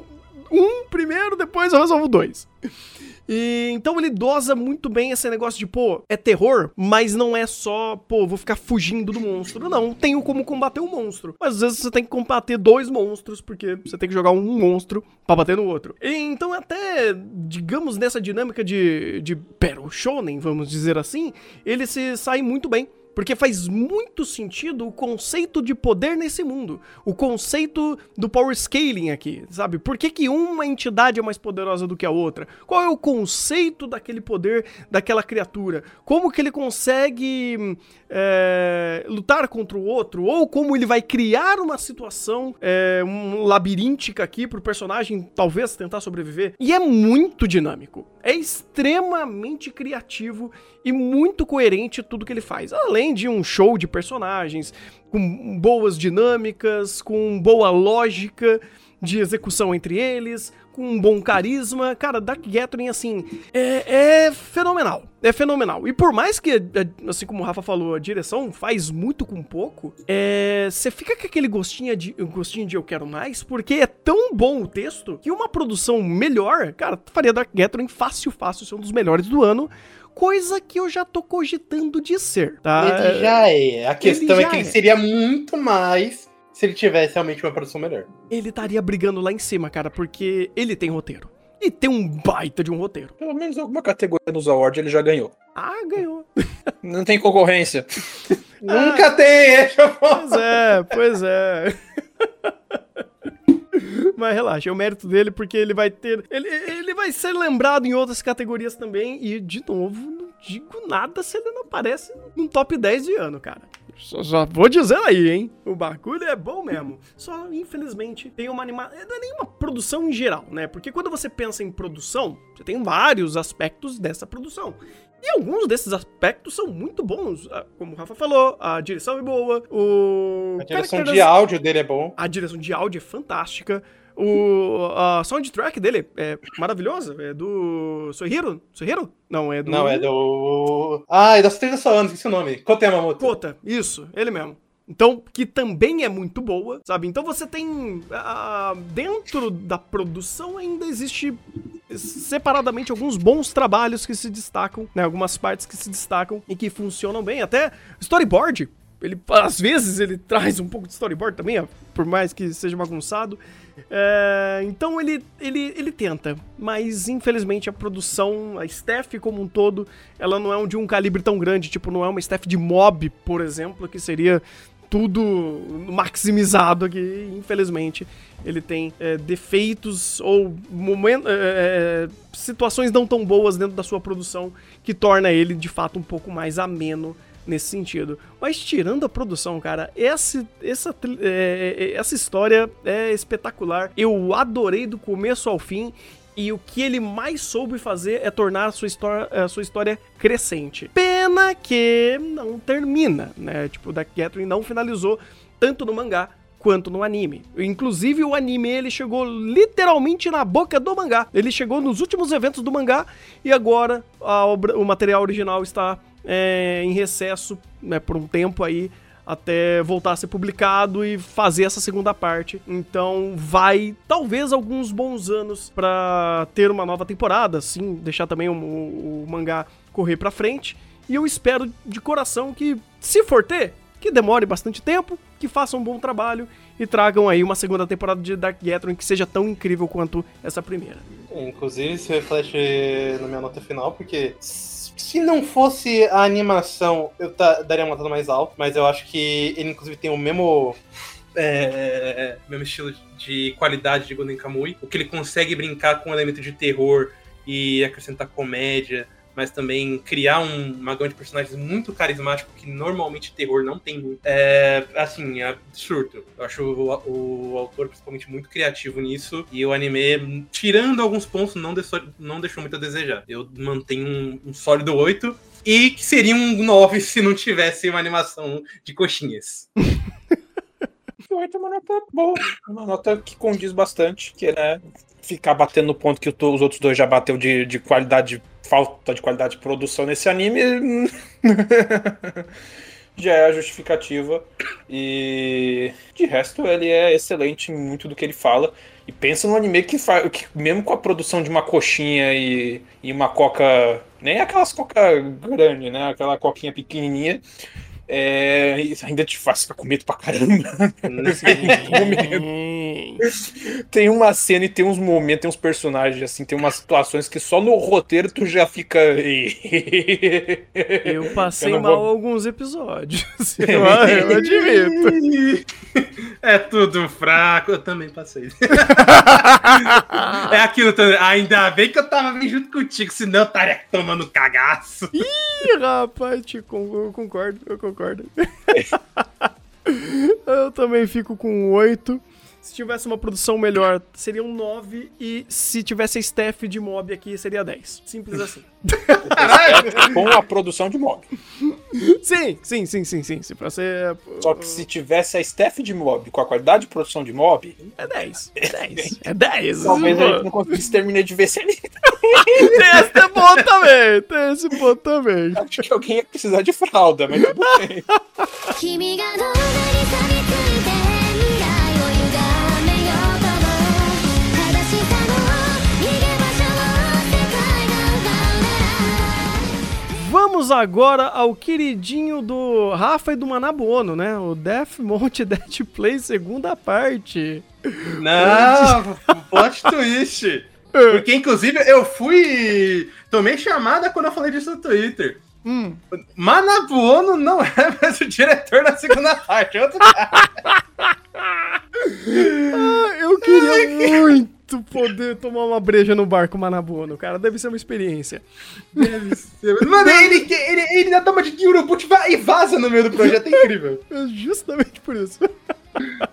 um primeiro, depois eu resolvo dois. E então ele dosa muito bem esse negócio de, pô, é terror, mas não é só, pô, vou ficar fugindo do monstro. Não, tenho como combater um monstro. Mas às vezes você tem que combater dois monstros, porque você tem que jogar um monstro pra bater no outro. E, então, até, digamos, nessa dinâmica de, de Battle Shonen, vamos dizer assim, ele se sai muito bem. Porque faz muito sentido o conceito de poder nesse mundo. O conceito do power scaling aqui, sabe? Por que, que uma entidade é mais poderosa do que a outra? Qual é o conceito daquele poder daquela criatura? Como que ele consegue é, lutar contra o outro? Ou como ele vai criar uma situação é, um labiríntica aqui pro personagem talvez tentar sobreviver? E é muito dinâmico. É extremamente criativo e muito coerente tudo que ele faz. Além de um show de personagens, com boas dinâmicas, com boa lógica de execução entre eles, com um bom carisma. Cara, Dark Gathering, assim, é, é fenomenal. É fenomenal. E por mais que, é, assim como o Rafa falou, a direção faz muito com pouco, é, você fica com aquele gostinho de, gostinho de eu quero mais, porque é tão bom o texto que uma produção melhor, cara, faria Dark Gathering fácil, fácil, ser um dos melhores do ano. Coisa que eu já tô cogitando de ser, tá? Ele já é. A questão é que ele é. seria muito mais se ele tivesse realmente uma produção melhor. ele estaria brigando lá em cima, cara, porque ele tem roteiro. E tem um baita de um roteiro. Pelo menos alguma categoria nos awards ele já ganhou. Ah, ganhou. Não tem concorrência. Nunca tem, falar. Pois é, pois é. Mas relaxa, é o mérito dele porque ele vai ter. Ele, ele vai ser lembrado em outras categorias também. E, de novo, não digo nada se ele não aparece num top 10 de ano, cara. Só, só vou dizer aí, hein? O bagulho é bom mesmo. Só, infelizmente, tem uma animação. Não é nenhuma produção em geral, né? Porque quando você pensa em produção, você tem vários aspectos dessa produção. E alguns desses aspectos são muito bons. Ah, Como o Rafa falou, a direção é boa, o. A direção de áudio dele é bom. a direção de áudio é fantástica. O a soundtrack dele é maravilhosa. É do Soihiro? Soihiro? Não, é do. Não, é do. Ah, é das trilhas só esqueci o nome. Kota Yamamoto. Kota, isso, ele mesmo. Então, que também é muito boa, sabe? Então você tem. ah, dentro da produção ainda existe separadamente alguns bons trabalhos que se destacam, né? Algumas partes que se destacam e que funcionam bem. Até storyboard. Ele, às vezes ele traz um pouco de storyboard também, por mais que seja bagunçado. É, então ele, ele, ele tenta, mas infelizmente a produção, a staff como um todo, ela não é de um calibre tão grande, tipo, não é uma staff de mob, por exemplo, que seria tudo maximizado aqui. Infelizmente, ele tem é, defeitos ou momen- é, é, situações não tão boas dentro da sua produção que torna ele de fato um pouco mais ameno nesse sentido. Mas tirando a produção, cara, essa, essa, tri- é, é, essa história é espetacular. Eu adorei do começo ao fim. E o que ele mais soube fazer é tornar a sua história, a sua história crescente. Pena que não termina, né? Tipo, o Dark Gathering não finalizou tanto no mangá quanto no anime. Inclusive, o anime ele chegou literalmente na boca do mangá. Ele chegou nos últimos eventos do mangá e agora a obra- o material original está é, em recesso né, por um tempo aí até voltar a ser publicado e fazer essa segunda parte. Então vai talvez alguns bons anos pra ter uma nova temporada, assim, deixar também o, o- o mangá correr pra frente. E eu espero de coração que, se for ter, que demore bastante tempo, que façam um bom trabalho e tragam aí uma segunda temporada de Dark Gathering que seja tão incrível quanto essa primeira. Inclusive, isso reflete na minha nota final, porque se não fosse a animação, eu ta- daria uma nota mais alta, mas eu acho que ele, inclusive, tem o mesmo. é, mesmo estilo de qualidade de Golden Kamui. O que ele consegue brincar com o elemento de terror e acrescentar comédia, mas também criar um, gama de personagens muito carismático que normalmente terror não tem muito. É, assim, é absurdo. Eu acho o, o autor principalmente muito criativo nisso e o anime, tirando alguns pontos, não deixou, não deixou muito a desejar. Eu mantenho um, um sólido 8 e que seria um 9 se não tivesse uma animação de coxinhas. 8 é uma nota boa. Uma nota que condiz bastante, que é ficar batendo no ponto que os outros dois já bateu de, de qualidade, falta de qualidade de produção nesse anime. já é a justificativa. E de resto, ele é excelente em muito do que ele fala. E pensa num anime que, faz, que mesmo com a produção de uma coxinha e, e uma coca. Nem aquelas coca grande, né? Aquela coquinha pequenininha. É, ainda te faz ficar com medo pra caramba. Sim. tem uma cena e tem uns momentos, tem uns personagens, assim, tem umas situações que só no roteiro tu já fica. Eu passei Eu mal vou- alguns episódios. Eu, eu admito. É tudo fraco, eu também passei. é aquilo também. Ainda bem que eu tava bem junto contigo, senão eu estaria tomando cagaço. Ih, rapaz, te eu concordo, eu concordo. eu também fico com 8. Se tivesse uma produção melhor, seria um 9. E se tivesse a staff de mob aqui, seria 10. Simples assim. com a produção de mob. sim, sim, sim, sim, sim. Se pra ser. Só que se tivesse a staff de mob com a qualidade de produção de mob, É 10. É 10. É 10. talvez a gente não conseguisse terminar de ver se ele. Tem esse ponto também. Tem esse ponto também. Acho que alguém ia precisar de fralda, mas tudo bem. Vamos agora ao queridinho do Rafa e do Manabuono, né? O Death Monte Death Play segunda parte. Não, plot twist. Porque, inclusive, eu fui. Tomei chamada quando eu falei disso no Twitter. Hum. Manabuono não é mais o diretor da segunda parte. É outro cara. Ah, eu queria muito poder tomar uma breja no barco Manabuono, cara. Deve ser uma experiência. Deve ser. Mano, ele, ele, ele dá uma de Urubut e vaza no meio do projeto. É incrível. É justamente por isso.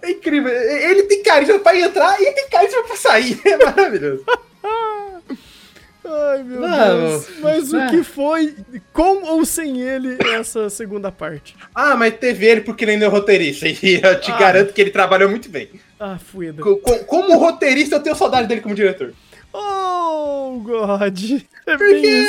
É incrível. Ele tem carisma pra entrar e tem carisma pra sair. É maravilhoso. Ai, meu Não, Deus. Mas o é. que foi, com ou sem ele, essa segunda parte? Ah, mas teve ele porque ele ainda é roteirista. E eu te Ah. garanto que ele trabalhou muito bem. Ah, fuida. Co- co- Como roteirista, eu tenho saudade dele como diretor. Oh, God. É Porque,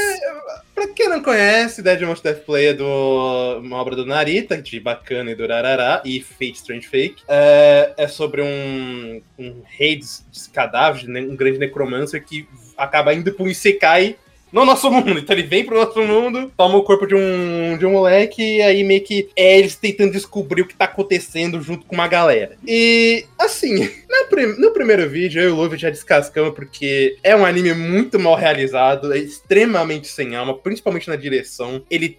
pra quem não conhece, Dead Monster Death Play é do, uma obra do Narita, de Bacana e do Rarará, e Fate Strange Fake. É, é sobre um, um rei dos cadáveres, um grande necromancer que acaba indo pro Isekai no nosso mundo. Então ele vem pro nosso mundo, toma o corpo de um, de um moleque, e aí meio que é eles tentando descobrir o que tá acontecendo junto com uma galera. E, assim, na prim- no primeiro vídeo, eu e o Luffy já descascamos porque é um anime muito mal realizado, é extremamente sem alma, principalmente na direção. Ele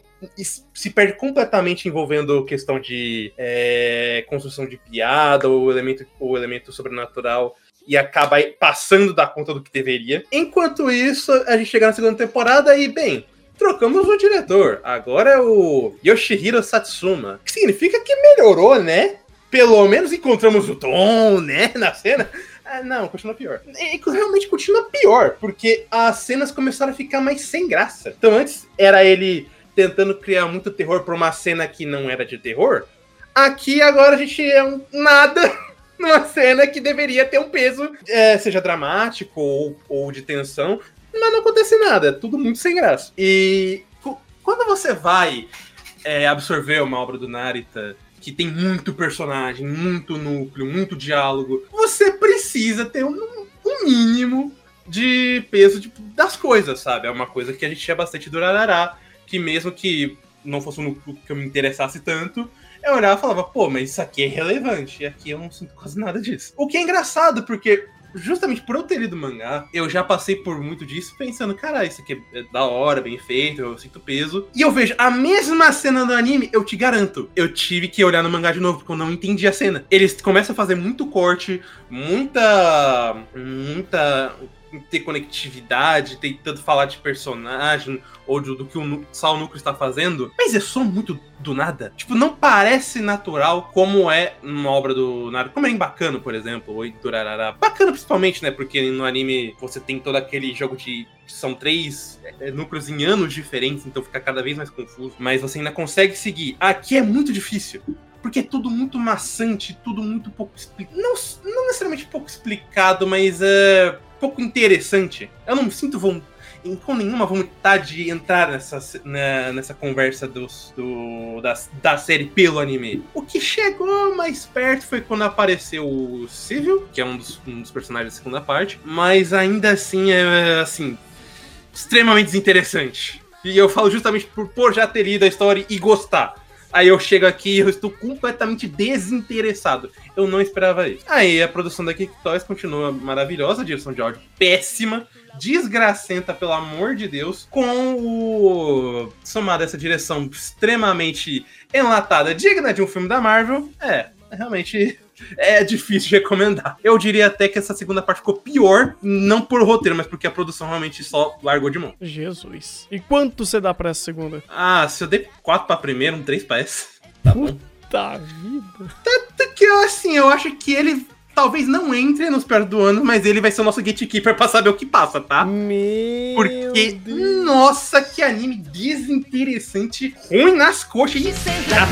se perde completamente envolvendo questão de é, construção de piada ou elemento, ou elemento sobrenatural e acaba passando da conta do que deveria. Enquanto isso, a gente chega na segunda temporada e, bem, trocamos o diretor. Agora é o Yoshihiro Satsuma. Que significa que melhorou, né? Pelo menos encontramos o tom, né? Na cena. Ah, não, continua pior. E, realmente continua pior, porque as cenas começaram a ficar mais sem graça. Então antes era ele tentando criar muito terror pra uma cena que não era de terror. Aqui agora a gente é um nada numa cena que deveria ter um peso, é, seja dramático ou, ou de tensão, mas não acontece nada, é tudo muito sem graça. E quando você vai é, absorver uma obra do Narita que tem muito personagem, muito núcleo, muito diálogo, você precisa ter um, um mínimo de peso de- das coisas, sabe? É uma coisa que a gente tinha bastante do Rarará, que mesmo que não fosse um núcleo que eu me interessasse tanto, eu olhava e falava, pô, mas isso aqui é relevante, e aqui eu não sinto quase nada disso. O que é engraçado, porque justamente por eu ter lido mangá, eu já passei por muito disso pensando, cara, isso aqui é da hora, bem feito, eu sinto peso. E eu vejo a mesma cena do anime, eu te garanto, eu tive que olhar no mangá de novo, porque eu não entendi a cena. Eles começam a fazer muito corte, muita. muita interconectividade, tentando falar de personagem ou do, do que o Sal Núcleo está fazendo, mas é só muito do nada. Tipo, não parece natural como é numa obra do Naruto. Como é em Bacano, por exemplo, ou em Durarara. Bacana principalmente, né? Porque no anime você tem todo aquele jogo de. São três é, núcleos em anos diferentes, então fica cada vez mais confuso. Mas você ainda consegue seguir. Aqui é muito difícil. porque é tudo muito maçante, tudo muito pouco explicado. Não, não necessariamente pouco explicado, mas é pouco interessante. Eu não sinto com nenhuma vontade de entrar nessa, na- nessa conversa dos, do, da, da série pelo anime. O que chegou mais perto foi quando apareceu o Civil, que é um dos, um dos personagens da segunda parte, mas ainda assim é assim extremamente desinteressante. E eu falo justamente por, por já ter lido a história e gostar. Aí eu chego aqui e eu estou completamente desinteressado. Eu não esperava isso. Aí a produção da Kick Toys continua maravilhosa, direção de áudio péssima, desgracenta, pelo amor de Deus, com o. somado essa direção extremamente enlatada, digna de um filme da Marvel. É, realmente é difícil de recomendar. Eu diria até que essa segunda parte ficou pior, não por roteiro, mas porque a produção realmente só largou de mão. Jesus. E quanto você dá pra essa segunda? Ah, se eu dei 4 pra primeira, um 3 pra essa. Tá bom. Tá vida. Tanto que eu, assim, eu acho que ele talvez não entre nos perto do ano, mas ele vai ser o nosso gatekeeper pra saber o que passa, tá? Meu Porque, Deus. nossa, que anime desinteressante, ruim nas coxas e ラ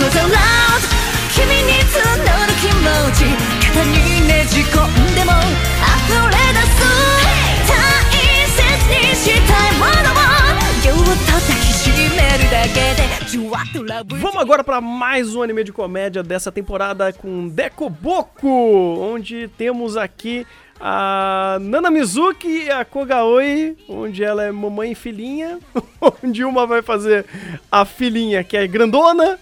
Vamos agora para mais um anime de comédia dessa temporada com Dekoboku, onde temos aqui a Nana Mizuki e a Kogaoi, onde ela é mamãe e filhinha, onde uma vai fazer a filhinha que é grandona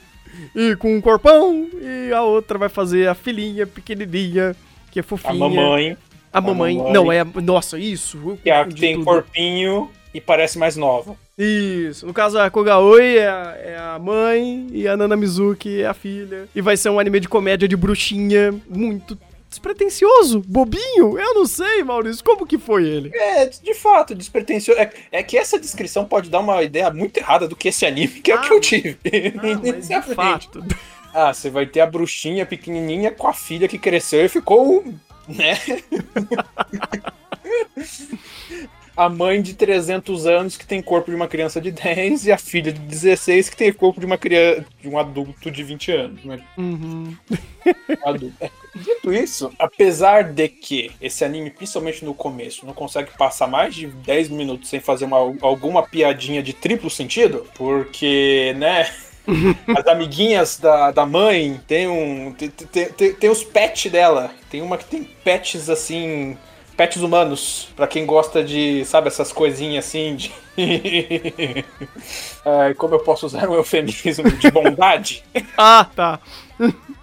e com um corpão, e a outra vai fazer a filhinha pequenininha que é A fofinha. mamãe, A mamãe. mamãe. Não, é. a- Nossa, isso. que, é a que tem tudo. corpinho e parece mais nova. Isso. No caso, a Kogaoi é a, é a mãe e a Nana Mizuki é a filha. E vai ser um anime de comédia de bruxinha muito despretensioso, bobinho. Eu não sei, Maurício, como que foi ele? É, de fato, despretensioso. É, é que essa descrição pode dar uma ideia muito errada do que esse anime, que é o que Ah, eu tive. Ah, mas de fato. Ah, você vai ter a bruxinha pequenininha com a filha que cresceu e ficou, né? a mãe de 300 anos que tem corpo de uma criança de 10 e a filha de 16 que tem corpo de uma criança, de um adulto de 20 anos, né? Uhum. adulto. Dito isso, apesar de que esse anime, principalmente no começo, não consegue passar mais de 10 minutos sem fazer uma- alguma piadinha de triplo sentido, porque, né? As amiguinhas da, da mãe tem um. Tem, tem, tem, os pets dela. Tem uma que tem pets assim. Pets humanos. Pra quem gosta de, sabe, essas coisinhas assim de. Ai, como eu posso usar um eufemismo de bondade? Ah, tá.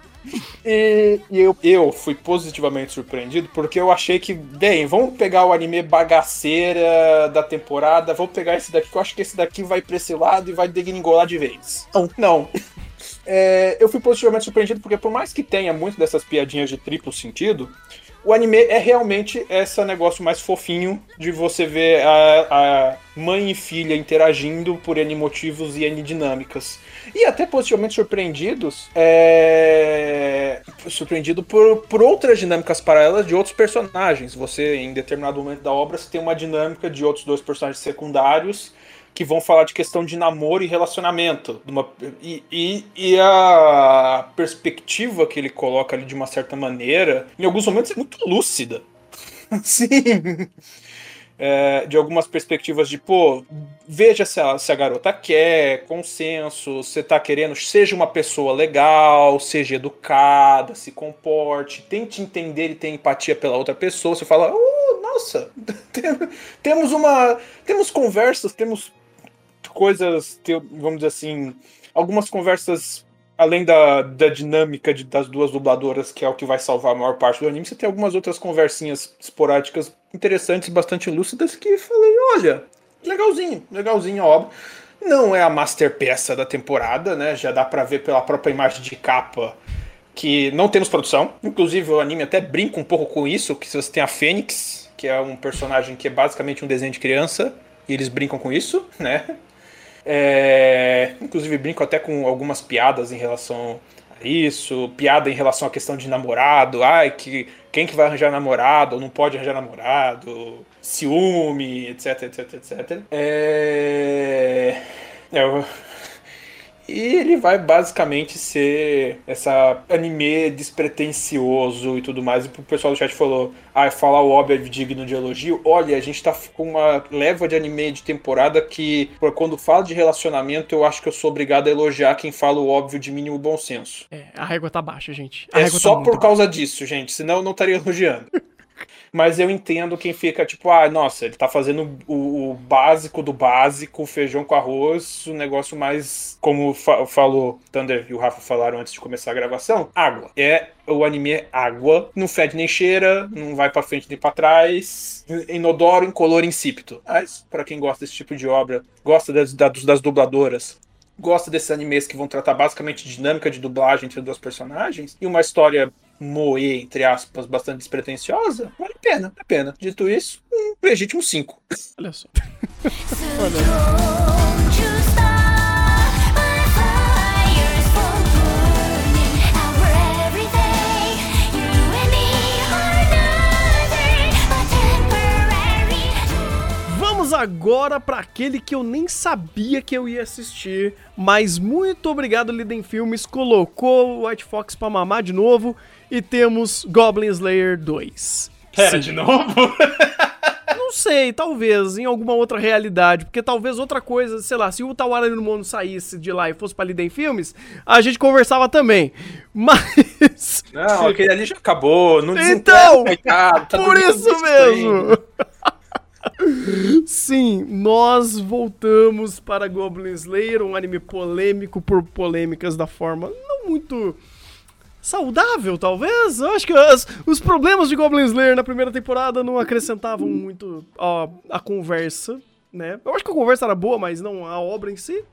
E, e eu, eu fui positivamente surpreendido porque eu achei que, bem, vamos pegar o anime bagaceira da temporada, vamos pegar esse daqui, que eu acho que esse daqui vai pra esse lado e vai degringolar de vez. Não, não. É, eu fui positivamente surpreendido porque, por mais que tenha muito dessas piadinhas de triplo sentido, o anime é realmente esse negócio mais fofinho de você ver a, a mãe e filha interagindo por N motivos e N dinâmicas. E até positivamente surpreendidos, é... surpreendido por, por outras dinâmicas paralelas de outros personagens. Você, em determinado momento da obra, você tem uma dinâmica de outros dois personagens secundários que vão falar de questão de namoro e relacionamento. uma- e, e, e a perspectiva que ele coloca ali de uma certa maneira, em alguns momentos, é muito lúcida. Sim. É, de algumas perspectivas de, pô, veja se a, se a garota quer, consenso, você tá querendo, seja uma pessoa legal, seja educada, se comporte, tente entender e ter empatia pela outra pessoa. Você fala, oh, nossa, tem- temos uma. Temos conversas, temos coisas, vamos dizer assim, algumas conversas além da, da dinâmica de- das duas dubladoras, que é o que vai salvar a maior parte do anime, você tem algumas outras conversinhas esporádicas interessantes, bastante lúcidas, que falei, olha, legalzinho, legalzinho a obra. Não é a master peça da temporada, né? Já dá pra ver pela própria imagem de capa que não temos produção. Inclusive o anime até brinca um pouco com isso, que você tem a Fênix, que é um personagem que é basicamente um desenho de criança, e eles brincam com isso, né? É, inclusive brinco até com algumas piadas em relação a isso, piada em relação à questão de namorado, ai, que quem que vai arranjar namorado ou não pode arranjar namorado, ciúme, etc, etc, etc. É, é, E ele vai basicamente ser essa anime despretensioso e tudo mais. E o pessoal do chat falou: ah, falar o óbvio é digno de elogio. Olha, a gente tá com uma leva de anime de temporada que, por quando fala de relacionamento, eu acho que eu sou obrigado a elogiar quem fala o óbvio de mínimo bom senso. É, a régua tá baixa, gente. A É tá só muito por causa disso, gente, senão eu não estaria elogiando. Mas eu entendo quem fica tipo, ah, nossa, ele tá fazendo o, o básico do básico, feijão com arroz, o negócio mais, como fa falou Thunder e o Rafa falaram antes de começar a gravação, água. É o anime é água, não fede nem cheira, não vai pra frente nem pra trás, inodoro, incolor, insípido. Mas, pra quem gosta desse tipo de obra, gosta das, das dubladoras, gosta desses animes que vão tratar basicamente dinâmica de dublagem entre duas personagens e uma história moe, entre aspas, bastante despretensiosa, vale a pena, vale a pena. Dito isso, um legítimo 5. Olha só. Temporary. Vamos agora pra aquele que eu nem sabia que eu ia assistir, mas muito obrigado, Liden Filmes, colocou o White Fox pra mamar de novo e temos Goblin Slayer 2. Pera, Sim. de novo? Não sei, talvez, em alguma outra realidade, porque talvez outra coisa, sei lá, se o Tawara no Mundo saísse de lá e fosse pra Liden Filmes, a gente conversava também. Mas. Não, aquele ali já acabou, não Então, coitado, tá Por isso mesmo! Sim, nós voltamos para Goblin Slayer, um anime polêmico por polêmicas da forma não muito saudável, talvez. Eu acho que as- os problemas de Goblin Slayer na primeira temporada não acrescentavam muito ó, a conversa, né? Eu acho que a conversa era boa, mas não a obra em si.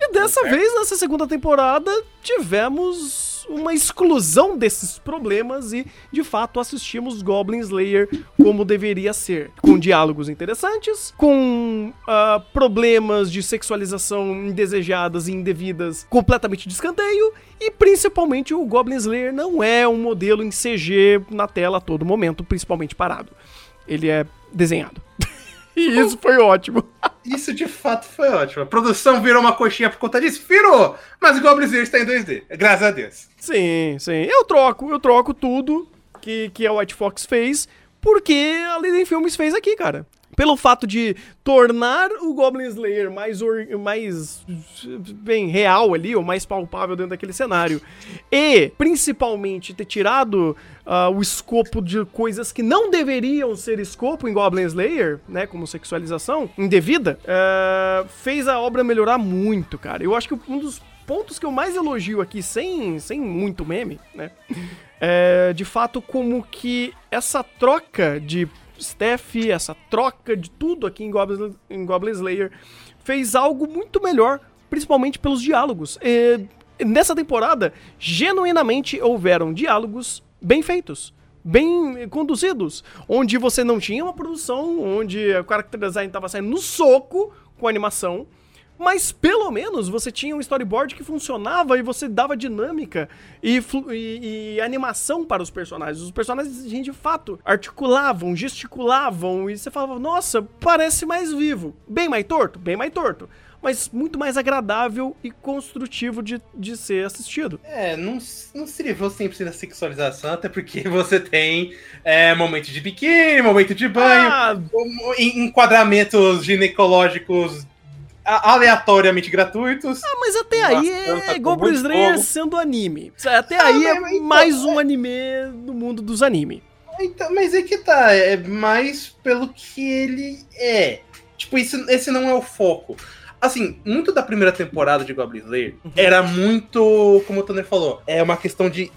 E dessa vez, nessa segunda temporada, tivemos uma exclusão desses problemas e, de fato, assistimos Goblin Slayer como deveria ser. Com diálogos interessantes, com ah, problemas de sexualização indesejadas e indevidas completamente de escanteio, e principalmente o Goblin Slayer não é um modelo em CG na tela a todo momento, principalmente parado. Ele é desenhado. e isso foi ótimo. Isso de fato foi ótimo. A produção virou uma coxinha por conta disso? Virou! Mas o Goblin Slayer está em 2D. Graças a Deus. Sim, sim. Eu troco, eu troco tudo que, que a White Fox fez, porque a Liden Filmes fez aqui, cara. Pelo fato de tornar o Goblin Slayer mais, or- mais bem real ali, ou mais palpável dentro daquele cenário. E, principalmente, ter tirado ah, o escopo de coisas que não deveriam ser escopo em Goblin Slayer, né? Como sexualização indevida, ah, fez a obra melhorar muito, cara. Eu acho que um dos pontos que eu mais elogio aqui, sem, sem muito meme, né? É, de fato, como que essa troca de Steph, essa troca de tudo aqui em Goblin, em Goblin Slayer, fez algo muito melhor, principalmente pelos diálogos. É, nessa temporada, genuinamente houveram diálogos bem feitos. Bem conduzidos, onde você não tinha uma produção, onde o character design estava saindo no soco com a animação, mas pelo menos você tinha um storyboard que funcionava e você dava dinâmica e, e- e animação para os personagens. Os personagens, de fato, articulavam, gesticulavam e você falava, nossa, parece mais vivo. Bem mais torto? Bem mais torto. Mas muito mais agradável e construtivo de, de ser assistido. É, não, não se livrou 100% da sexualização, até porque você tem é, momento de biquíni, momento de banho, Ah, en- enquadramentos ginecológicos aleatoriamente gratuitos. Ah, mas até aí Bastante, é Slayer fogo. sendo anime. Até aí é então, mais um anime no mundo dos anime. Então, mas é que tá, é mais pelo que ele é. Tipo, isso, esse não é o foco. Assim, muito da primeira temporada de Goblin Slayer era muito, como o Thunder falou, é uma questão de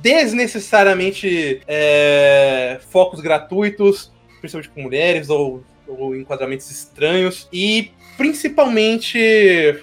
desnecessariamente é, focos gratuitos, principalmente com mulheres ou, ou enquadramentos estranhos. E principalmente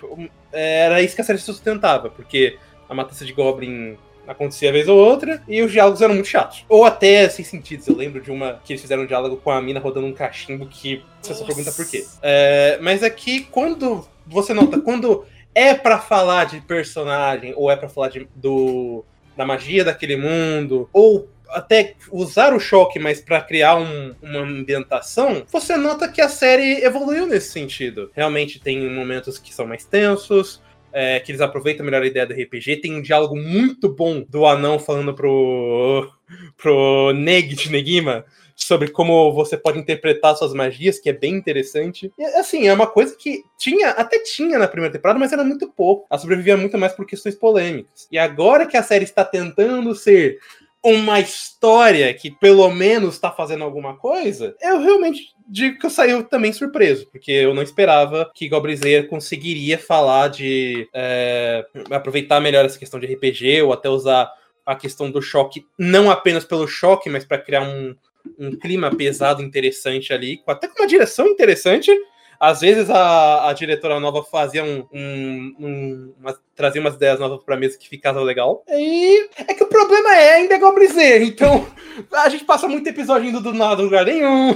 um, era isso que a série se sustentava, porque a matança de Goblin acontecia vez ou outra, e os diálogos eram muito chatos. Ou até sem sentido. Eu lembro de uma que eles fizeram um diálogo com a mina rodando um cachimbo que você só pergunta por quê. É, mas aqui, quando você nota, quando é pra falar de personagem, ou é pra falar de, do, da magia daquele mundo, ou até usar o choque, mas pra criar um- uma ambientação, você nota que a série evoluiu nesse sentido. Realmente tem momentos que são mais tensos, é, que eles aproveitam melhor a ideia do RPG. Tem um diálogo muito bom do anão falando pro, pro Neg de Negima sobre como você pode interpretar suas magias, que é bem interessante. E, assim, é uma coisa que tinha, até tinha na primeira temporada, mas era muito pouco. Ela sobrevivia muito mais por questões polêmicas. E agora que a série está tentando ser uma história que pelo menos está fazendo alguma coisa, eu realmente digo que eu saí também surpreso, porque eu não esperava que Slayer conseguiria falar de é, aproveitar melhor essa questão de RPG ou até usar a questão do choque não apenas pelo choque, mas para criar um, um clima pesado interessante ali, até com uma direção interessante. Às vezes a, a diretora nova fazia um, um, um uma, trazia umas ideias novas pra mesa que ficava legal. E é que o problema é ainda é Goblizer, então a gente passa muito episódio indo do nada lugar nenhum.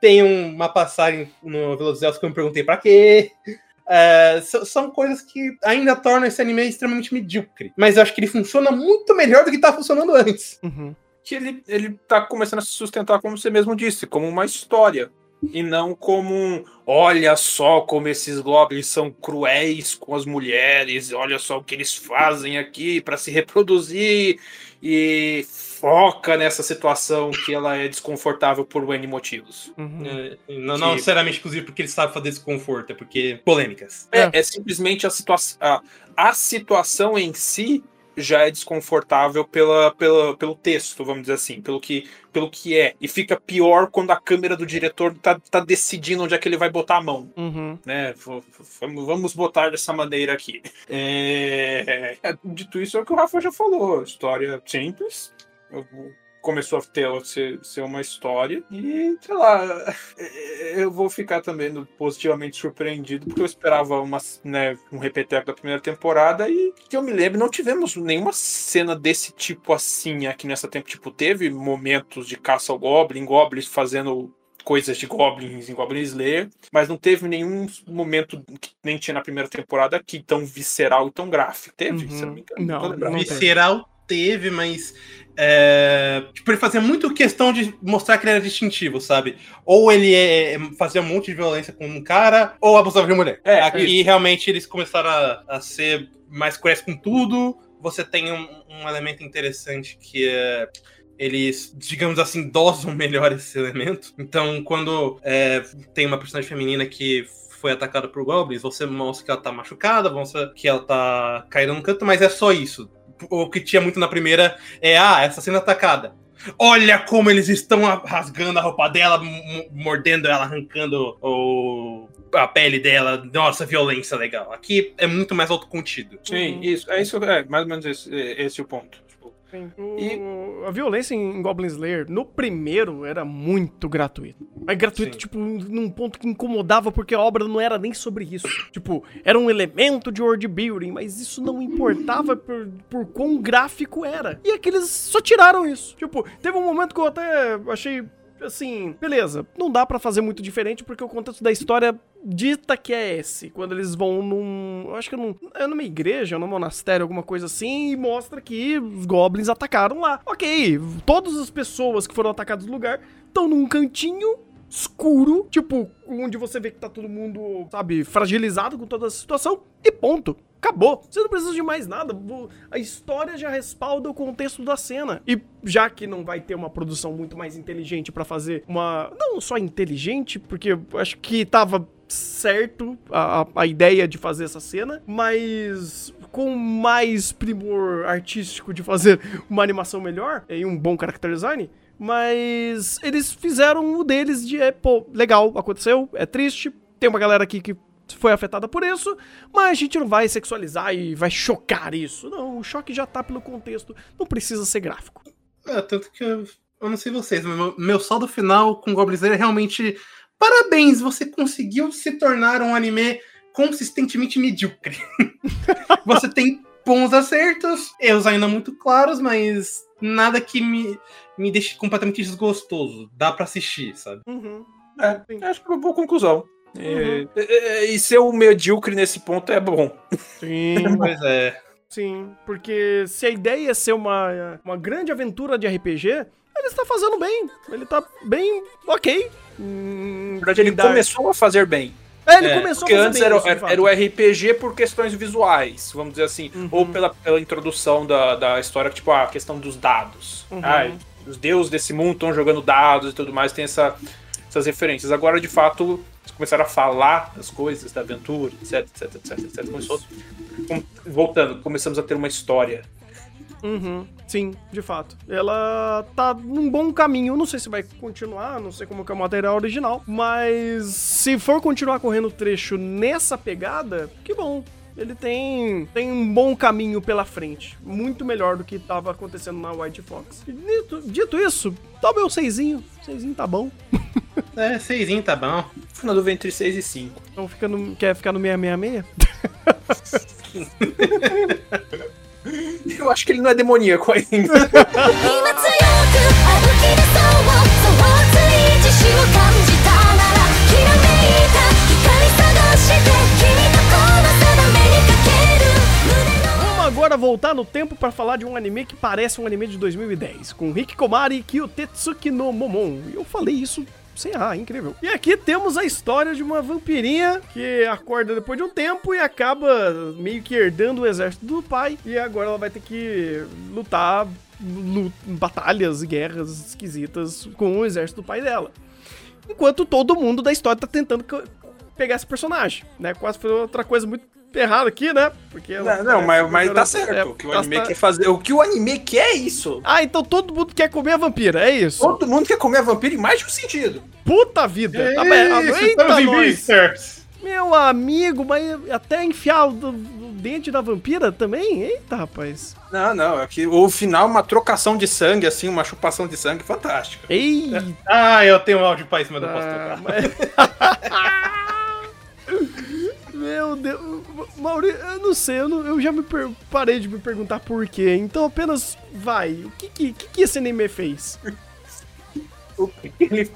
Tem uma passagem no Velozes que eu me perguntei pra quê. É, são coisas que ainda tornam esse anime extremamente medíocre. Mas eu acho que ele funciona muito melhor do que tá funcionando antes. Uhum. Que ele, ele tá começando a se sustentar, como você mesmo disse, como uma história e não como um olha só como esses goblins são cruéis com as mulheres, olha só o que eles fazem aqui para se reproduzir e foca nessa situação que ela é desconfortável por N motivos. Uhum. É, não, não necessariamente, inclusive, porque ele sabe fazer desconforto, é porque polêmicas. É, é simplesmente a situação. A, a situação em si já é desconfortável pela, pela, pelo texto, vamos dizer assim, pelo que, pelo que é. E fica pior quando a câmera do diretor tá, tá decidindo onde é que ele vai botar a mão. Uhum. Né? Vamos botar dessa maneira aqui. É... Dito isso, é o que o Rafa já falou. História simples. Eu começou a ter ser, ser uma história. E, sei lá, eu vou ficar também positivamente surpreendido, porque eu esperava uma, né, um repeteco da primeira temporada e que eu me lembro, não tivemos nenhuma cena desse tipo assim aqui nessa tempo. Tipo, teve momentos de caça ao Goblin, Goblins fazendo coisas de Goblins em Goblin Slayer, mas não teve nenhum momento que nem tinha na primeira temporada que tão visceral e tão gráfico. Teve, Uhum. se não me engano. Não, tô lembrado. não teve. Visceral teve, mas. É, tipo, ele fazia muito questão de mostrar que ele era distintivo, sabe? Ou ele é, fazia um monte de violência com um cara, ou abusava de mulher. É, Aqui isso. realmente eles começaram a, a ser mais cruéis com tudo. Você tem um, um elemento interessante que é. Eles, digamos assim, dosam melhor esse elemento. Então, quando é, tem uma personagem feminina que foi atacada por goblins, você mostra que ela tá machucada, mostra que ela tá caída no canto, mas é só isso. O que tinha muito na primeira é, ah, essa cena atacada. Olha como eles estão a- rasgando a roupa dela, mordendo ela, arrancando o, a pele dela. Nossa, violência legal. Aqui é muito mais autocontido. Sim, isso. É isso, é mais ou menos esse, esse é o ponto. Sim. O- A violência em Goblin Slayer, no primeiro, era muito gratuita. Mas gratuito, Sim. tipo, num ponto que incomodava, porque a obra não era nem sobre isso. Tipo, era um elemento de world building, mas isso não importava por, por quão gráfico era. E aqueles só tiraram isso. Tipo, teve um momento que eu até achei. Assim, beleza, não dá pra fazer muito diferente porque o contexto da história dita que é esse. Quando eles vão num. Eu acho que é, num, é numa igreja, num monastério, alguma coisa assim, e mostra que os goblins atacaram lá. Ok, todas as pessoas que foram atacadas no lugar estão num cantinho escuro, tipo, onde você vê que tá todo mundo, sabe, fragilizado com toda a situação, e ponto. Acabou. Você não precisa de mais nada. A história já respalda o contexto da cena. E já que não vai ter uma produção muito mais inteligente pra fazer uma. Não só inteligente, porque acho que tava certo a, a- ideia de fazer essa cena, mas com mais primor artístico de fazer uma animação melhor e um bom character design. Mas eles fizeram o deles de, é, pô, legal, aconteceu, é triste, tem uma galera aqui que foi afetada por isso, mas a gente não vai sexualizar e vai chocar isso. Não, o choque já tá pelo contexto, não precisa ser gráfico. É, tanto que eu, eu não sei vocês, mas meu, meu saldo final com Goblin Slayer é realmente. Parabéns, você conseguiu se tornar um anime consistentemente medíocre. você tem bons acertos, erros ainda muito claros, mas nada que me, me deixe completamente desgostoso. Dá pra assistir, sabe? Uhum. é, acho que é uma boa conclusão. E, Uhum. e- e ser um medíocre nesse ponto é bom. Sim. Pois é. Sim, porque se a ideia é ser uma, uma grande aventura de RPG, ele está fazendo bem. Ele tá bem ok. Hum, Na verdade, ele começou a fazer bem. É, ele É, começou Porque a fazer antes bem era, isso, era, era o RPG por questões visuais, vamos dizer assim. Uhum. Ou pela, pela introdução da, da história, tipo, a questão dos dados. Uhum. Ah, os deuses desse mundo estão jogando dados e tudo mais, tem essa, essas referências. Agora, de fato, começaram a falar as coisas da aventura, etc, etc, etc, etc. Começou, com- voltando, começamos a ter uma história. Uhum, sim, de fato. Ela tá num bom caminho. Não sei se vai continuar, não sei como que é o material original. Mas se for continuar correndo o trecho nessa pegada, que bom. Ele tem, tem um bom caminho pela frente. Muito melhor do que tava acontecendo na White Fox. Dito, dito isso, tá meu seisinho. Seisinho tá bom. É, seisinho tá bom. Fico na dúvida entre 6 e 5. Então fica no, quer ficar no 666? Eu acho que ele não é demoníaco ainda. agora voltar no tempo para falar de um anime que parece um anime de 2010, com Rick Komari e Kyo Tetsuki no Momon. Eu falei isso sem errar, incrível. E aqui temos a história de uma vampirinha que acorda depois de um tempo e acaba meio que herdando o exército do pai. E agora ela vai ter que lutar lu- batalhas guerras esquisitas com o exército do pai dela. Enquanto todo mundo da história tá tentando pegar esse personagem, né? Quase foi outra coisa muito errada aqui, né? Porque Não, não, mas, mas tá É, certo. O que o tá- anime tá- quer fazer. O que o anime quer é isso. Ah, então todo mundo quer comer a vampira, é isso? Todo mundo quer comer a vampira em mais de um sentido. Puta vida! Tá bem, ah, Isso, eita, nós. Meu amigo, mas até enfiar o, o dente da vampira também? Eita, rapaz. Não, não. É que o final é uma trocação de sangue, assim, uma chupação de sangue fantástica. Eita! Ah, eu tenho um áudio pra cima do posto Ah, tocar. mas- Meu Deus, Maurício, eu não sei, eu, não- eu já me parei de me perguntar por quê. Então apenas vai. O que que, que, esse anime fez? O que ele-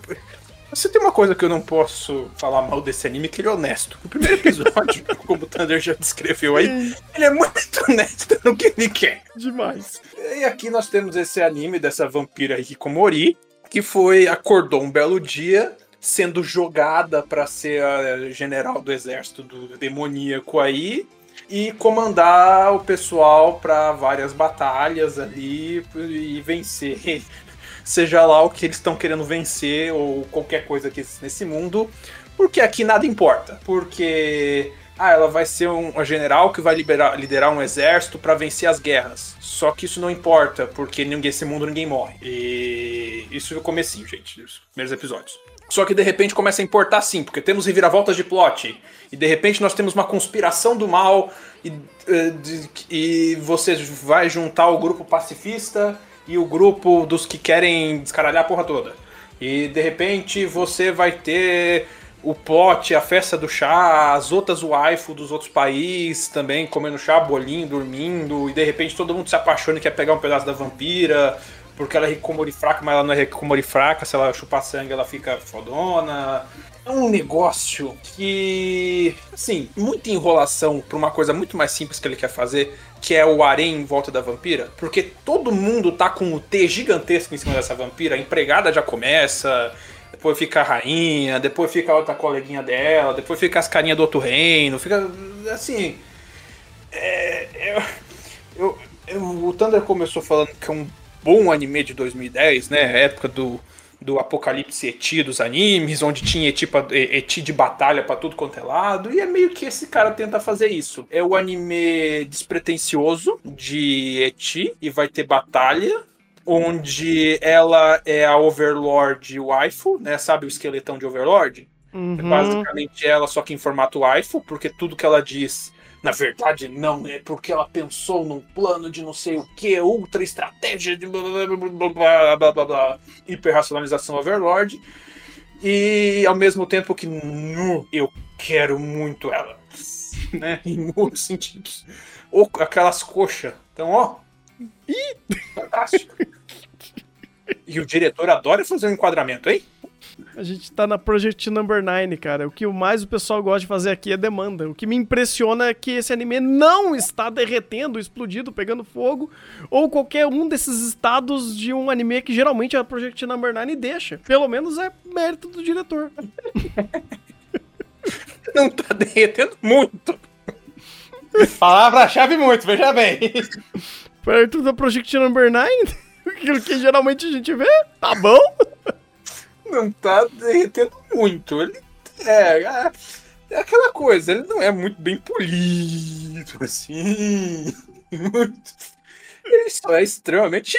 Você tem uma coisa que eu não posso falar mal desse anime, que ele é honesto. O primeiro episódio, como o Thunder já descreveu aí, ele é muito honesto no que ele quer. Demais. E aqui nós temos esse anime dessa vampira Hikikomori, que foi, acordou um belo dia, sendo jogada pra ser a general do exército do demoníaco aí, e comandar o pessoal pra várias batalhas ali e vencer. Seja lá o que eles estão querendo vencer, ou qualquer coisa que nesse mundo, porque aqui nada importa. Porque ah, ela vai ser um, uma general que vai liberar- liderar um exército pra vencer as guerras. Só que isso não importa, porque ninguém, esse mundo ninguém morre. E isso no comecinho, gente, os primeiros episódios. Só que de repente começa a importar sim, porque temos reviravoltas de plot. E de repente nós temos uma conspiração do mal. E, eh, e você vai juntar o grupo pacifista e o grupo dos que querem descaralhar a porra toda. E de repente você vai ter o plot, a festa do chá, as outras waifu dos outros países também comendo chá, bolinho, dormindo, e de repente todo mundo se apaixona e quer pegar um pedaço da vampira, porque ela é Hikomori fraca, mas ela não é Hikomori fraca, se ela chupar sangue ela fica fodona. É um negócio que, assim, muita enrolação pra uma coisa muito mais simples que ele quer fazer, que é o harém em volta da vampira, porque todo mundo tá com o T gigantesco em cima dessa vampira, a empregada já começa, depois fica a rainha, depois fica a outra coleguinha dela, depois fica as carinhas do outro reino, fica assim. É, eu- eu- eu- o Thunder começou falando que é um bom anime de 2010, né? Época do, do apocalipse eti dos animes, onde tinha eti, pra- e- eti de batalha pra tudo quanto é lado, e é meio que esse cara tenta fazer isso. É o anime despretensioso de eti, e vai ter batalha, onde ela é a Overlord waifu, né? Sabe o esqueletão de Overlord? É Uhum. basicamente ela, só que em formato waifu, porque tudo que ela diz, na verdade, não, é porque ela pensou num plano de não sei o que, ultra estratégia de blá blá blá blá blá blá, hiperracionalização overlord. E ao mesmo tempo que nu, eu quero muito ela, né? Em muitos sentidos. Ou aquelas coxas. Então, ó. Fantástico. E o diretor adora fazer um enquadramento, hein? A gente tá na Project Number 9, cara. O que mais o pessoal gosta de fazer aqui é demanda. O que me impressiona é que esse anime não está derretendo, explodindo, pegando fogo, ou qualquer um desses estados de um anime que geralmente a Project Number 9 deixa. Pelo menos é mérito do diretor. não tá derretendo muito. Palavra-chave muito, veja bem. Perto da Project Number 9, aquilo que geralmente a gente vê, tá bom? Não tá derretendo muito. Ele é, é, é aquela coisa, ele não é muito bem polido, assim. Muito. Ele só é extremamente.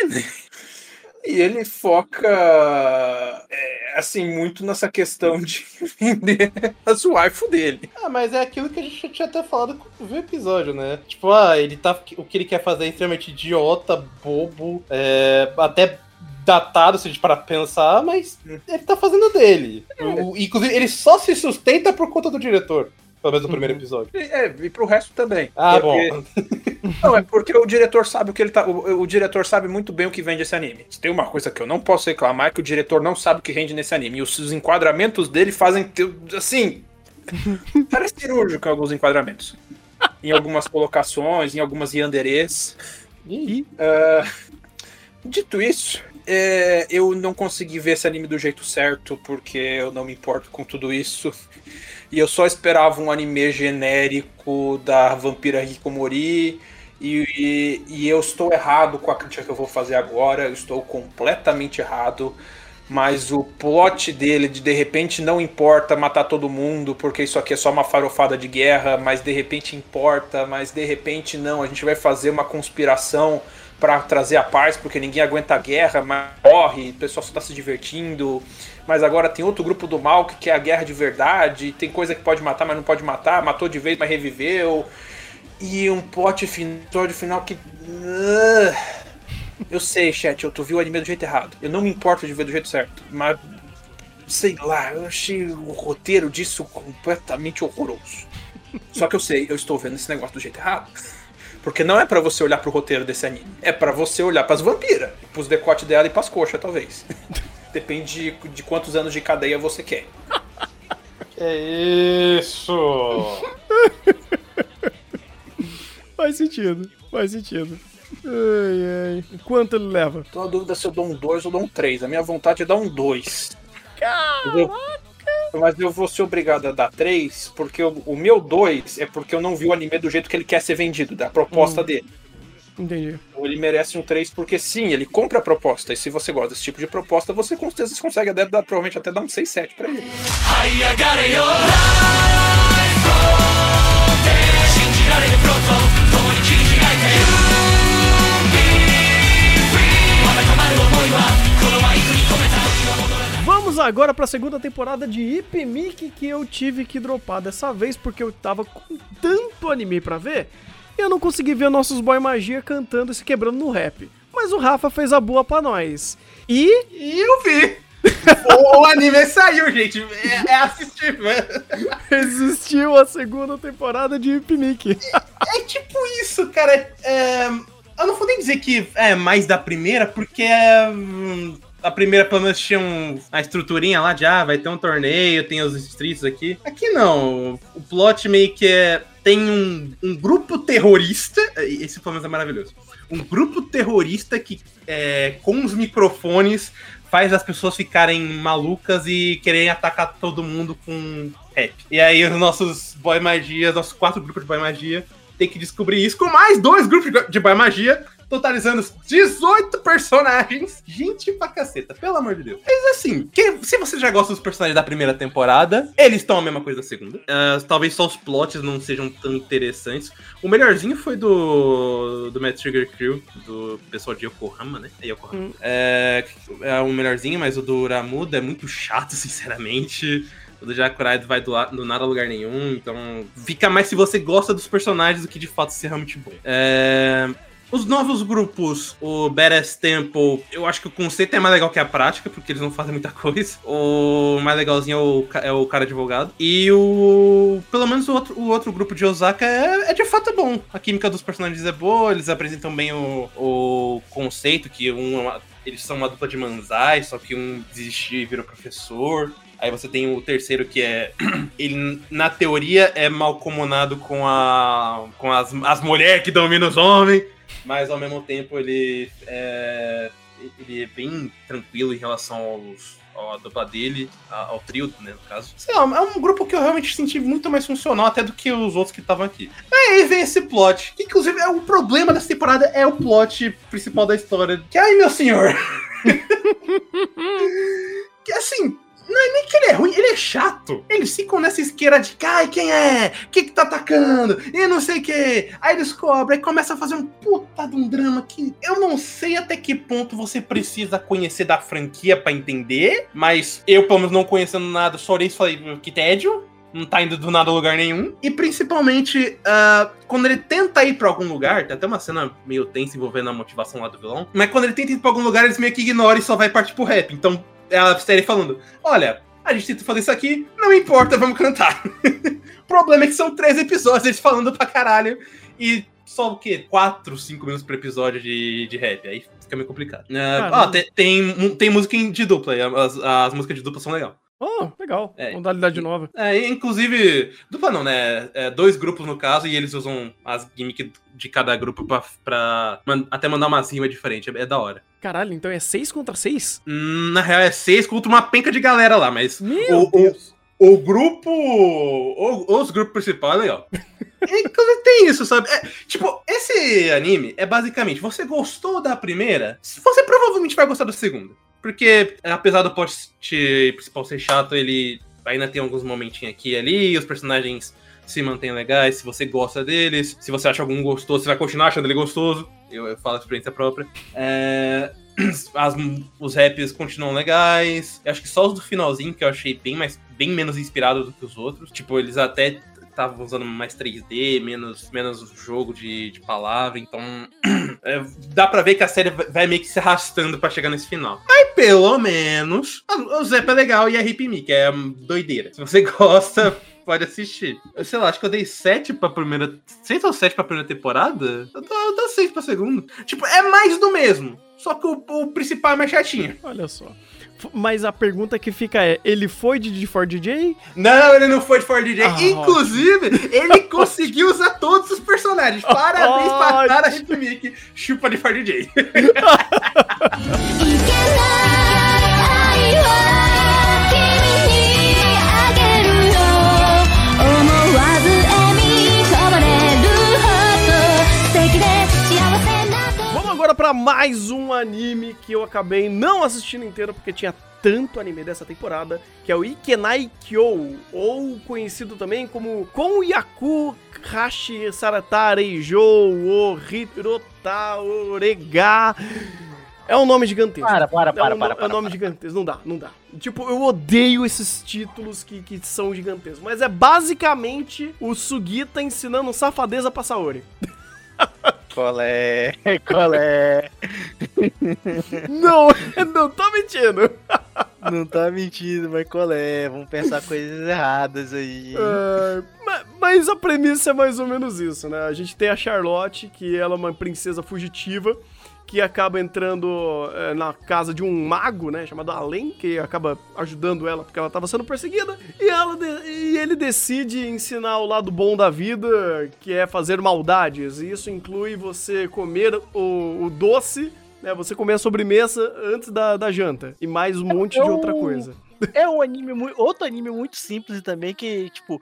E ele foca, é, assim, muito nessa questão de vender as waifu dele. Ah, mas é aquilo que a gente tinha até falado quando viu o episódio, né? Tipo, ah, ele tá. O que ele quer fazer é extremamente idiota, bobo, é, até datado, se a gente parar pra pensar, mas ele tá fazendo dele. O- inclusive, ele só se sustenta por conta do diretor. Pelo menos no primeiro episódio. E, é, e pro resto também. Ah, Porque- bom. Não, é porque o diretor sabe o que ele tá. O, o diretor sabe muito bem o que vende esse anime. Se tem uma coisa que eu não posso reclamar é que o diretor não sabe o que rende nesse anime. E os, os enquadramentos dele fazem. Assim. Parece cirúrgico em alguns enquadramentos. Em algumas colocações, em algumas yanderês. E Dito isso, é, eu não consegui ver esse anime do jeito certo, porque eu não me importo com tudo isso. E eu só esperava um anime genérico da Vampira Hikomori. E, e, e eu estou errado com a crítica que eu vou fazer agora, eu estou completamente errado. Mas o plot dele de de repente não importa matar todo mundo, porque isso aqui é só uma farofada de guerra, mas de repente importa, mas de repente não, a gente vai fazer uma conspiração para trazer a paz, porque ninguém aguenta a guerra, mas morre, o pessoal só tá se divertindo. Mas agora tem outro grupo do mal que quer a guerra de verdade, tem coisa que pode matar, mas não pode matar, matou de vez, mas reviveu. E um plot final, final que. Eu sei, chat, eu tu viu o anime do jeito errado. Eu não me importo de ver do jeito certo, mas. Sei lá, eu achei o roteiro disso completamente horroroso. Só que eu sei, eu estou vendo esse negócio do jeito errado. Porque não é pra você olhar pro roteiro desse anime. É pra você olhar pras vampiras. Pros decotes dela e pras coxas, talvez. Depende de, de quantos anos de cadeia você quer. É isso! faz sentido, faz sentido. Ai, ai. Quanto ele leva? Tô na dúvida se eu dou um 2 ou dou um 3. A minha vontade é dar um 2. Mas eu, mas eu vou ser obrigado a dar 3, porque o, o meu 2 é porque eu não vi o anime do jeito que ele quer ser vendido, da proposta dele. Entendi. Então ele merece um 3 porque sim, ele compra a proposta. E se você gosta desse tipo de proposta, você com certeza consegue até dar, provavelmente até dar um 6, 7 pra ele. 'Vamos agora pra segunda temporada de Ipimic que eu tive que dropar dessa vez porque eu tava com tanto anime pra ver e eu não consegui ver nossos boy magia cantando e se quebrando no rap. Mas o Rafa fez a boa pra nós. E E eu vi! o, anime saiu, gente. É, é assistível. É, existiu a segunda temporada de Ipimic. é tipo isso, cara. É, eu não vou nem dizer que é mais da primeira, porque hum, a primeira pelo menos tinha um, a estruturinha lá de ah, vai ter um torneio, tem os distritos aqui. Aqui não. O plot meio que é. Tem um, um grupo terrorista. Esse pelo menos é maravilhoso. Um grupo terrorista que é, com os microfones faz as pessoas ficarem malucas e quererem atacar todo mundo com rap. E aí os nossos boy magia, nossos quatro grupos de boy magia, tem que descobrir isso com mais dois grupos de boy magia, totalizando 18 personagens. Gente pra caceta, pelo amor de Deus. Mas assim, que- se você já gosta dos personagens da primeira temporada, eles estão a mesma coisa da segunda. Ah, talvez só os plots não sejam tão interessantes. O melhorzinho foi do, do Mad Trigger Crew, do pessoal de Yokohama, né? É Yokohama. É, é o melhorzinho, mas o do Ramuda é muito chato, sinceramente. O do Jacurai vai do, do nada a lugar nenhum, então fica mais se você gosta dos personagens do que de fato ser realmente bom. É, Os novos grupos, o Badass Temple, eu acho que o conceito é mais legal que a prática, porque eles não fazem muita coisa. O mais legalzinho é o, é o cara advogado. E o. Pelo menos o outro, o outro grupo de Osaka é, é de fato bom. A química dos personagens é boa, eles apresentam bem o, o conceito, que um, eles são uma dupla de manzai, só que um desistiu e virou professor. Aí você tem o terceiro que é. Ele, na teoria, é malcomunado com, a, com as, as mulheres que dominam os homens. Mas ao mesmo tempo ele é. Ele é bem tranquilo em relação aos, a dupla dele, ao trio, né, no caso. Sei lá, é um grupo que eu realmente senti muito mais funcional até do que os outros que estavam aqui. Aí vem esse plot, que inclusive é o problema dessa temporada, é o plot principal da história. Que, ai meu senhor... ruim, ele é chato. Eles ficam nessa isqueira de, ai, quem é? Quem que tá atacando? E não sei o que. Aí descobre, aí começa a fazer um puta de um drama que eu não sei até que ponto você precisa conhecer da franquia pra entender, mas eu, pelo menos, não conhecendo nada, só olhei e falei, que tédio. Não tá indo do nada a lugar nenhum. E principalmente, ah, quando ele tenta ir pra algum lugar, tem até uma cena meio tensa envolvendo a motivação lá do vilão. Mas quando ele tenta ir pra algum lugar, eles meio que ignoram e só vai partir pro rap. Então, é a série falando: Olha, a gente tenta fazer isso aqui, não importa, vamos cantar. o problema é que são três episódios, eles falando pra caralho. E só o quê? Quatro, cinco minutos por episódio de, de rap. Aí fica meio complicado. Ah, Caramba. ó, tem, tem, tem música de dupla, as, as músicas de dupla são legais. Oh, legal. É. Modalidade nova. É, e, inclusive, dupla não, né? É, dois grupos no caso, e eles usam as gimmicks de cada grupo pra, pra man- até mandar umas rimas diferentes. É, é da hora. Caralho, então é 6 contra 6? Hum, Na real, é seis contra uma penca de galera lá, mas Meu o, o, Deus. o grupo. o- os grupos principais é legal. Inclusive tem isso, sabe? É, tipo, esse anime é basicamente: você gostou da primeira, você provavelmente vai gostar da segunda. Porque, apesar do plot principal ser chato, ele ainda tem alguns momentinhos aqui e ali, os personagens se mantêm legais, se você gosta deles, se você acha algum gostoso, você vai continuar achando ele gostoso. Eu, eu falo a experiência própria. É, as- os raps continuam legais. Eu acho que só os do finalzinho que eu achei bem, mais, bem menos inspirado do que os outros. Tipo, eles até estavam usando mais 3D, menos, menos jogo de, de palavra, então é, dá pra ver que a série vai meio que se arrastando pra chegar nesse final. Aí, pelo menos, o Zep é legal e a Hip Me, que é doideira. Se você gosta, pode assistir. Eu sei lá, acho que eu dei 7 pra primeira. 6 ou 7 pra primeira temporada? Eu dou, eu dou 6 pra segunda. Tipo, é mais do mesmo. Só que o, o principal é mais chatinho. Olha só. Mas a pergunta que fica é: ele foi de D4 DJ? Não, ele não foi de For DJ. Ah, Inclusive, ele conseguiu usar todos os personagens. Parabéns pra Ótimo. Tara Hipmick. Chupa de For DJ. と Vamos agora pra mais um anime que eu acabei não assistindo inteiro porque tinha tanto anime dessa temporada, que é o Ikenai Kyo, ou conhecido também como Kon Yaku Hashi Sarata Reijou o Hirota Orega. É um nome gigantesco. Para, para, É para, um, para, é um para. nome gigantesco, não dá, não dá. Tipo, eu odeio esses títulos que, que são gigantescos, mas é basicamente o Sugita ensinando safadeza pra Saori. Qual é? Qual é? Não, não tô mentindo. Não tá mentindo, mas qual é? Vamos pensar coisas erradas aí. É, ma- mas a premissa é mais ou menos isso, né? A gente tem a Charlotte, que ela é uma princesa fugitiva, que acaba entrando é, na casa de um mago, né? Chamado Além, que acaba ajudando ela porque ela estava sendo perseguida. E, ela de- e ele decide ensinar o lado bom da vida, que é fazer maldades. E isso inclui você comer o, o doce. Né, você comer a sobremesa antes da, da janta. E mais um monte de Eu- outra coisa. É um anime muito. Outro anime muito simples também, que, tipo,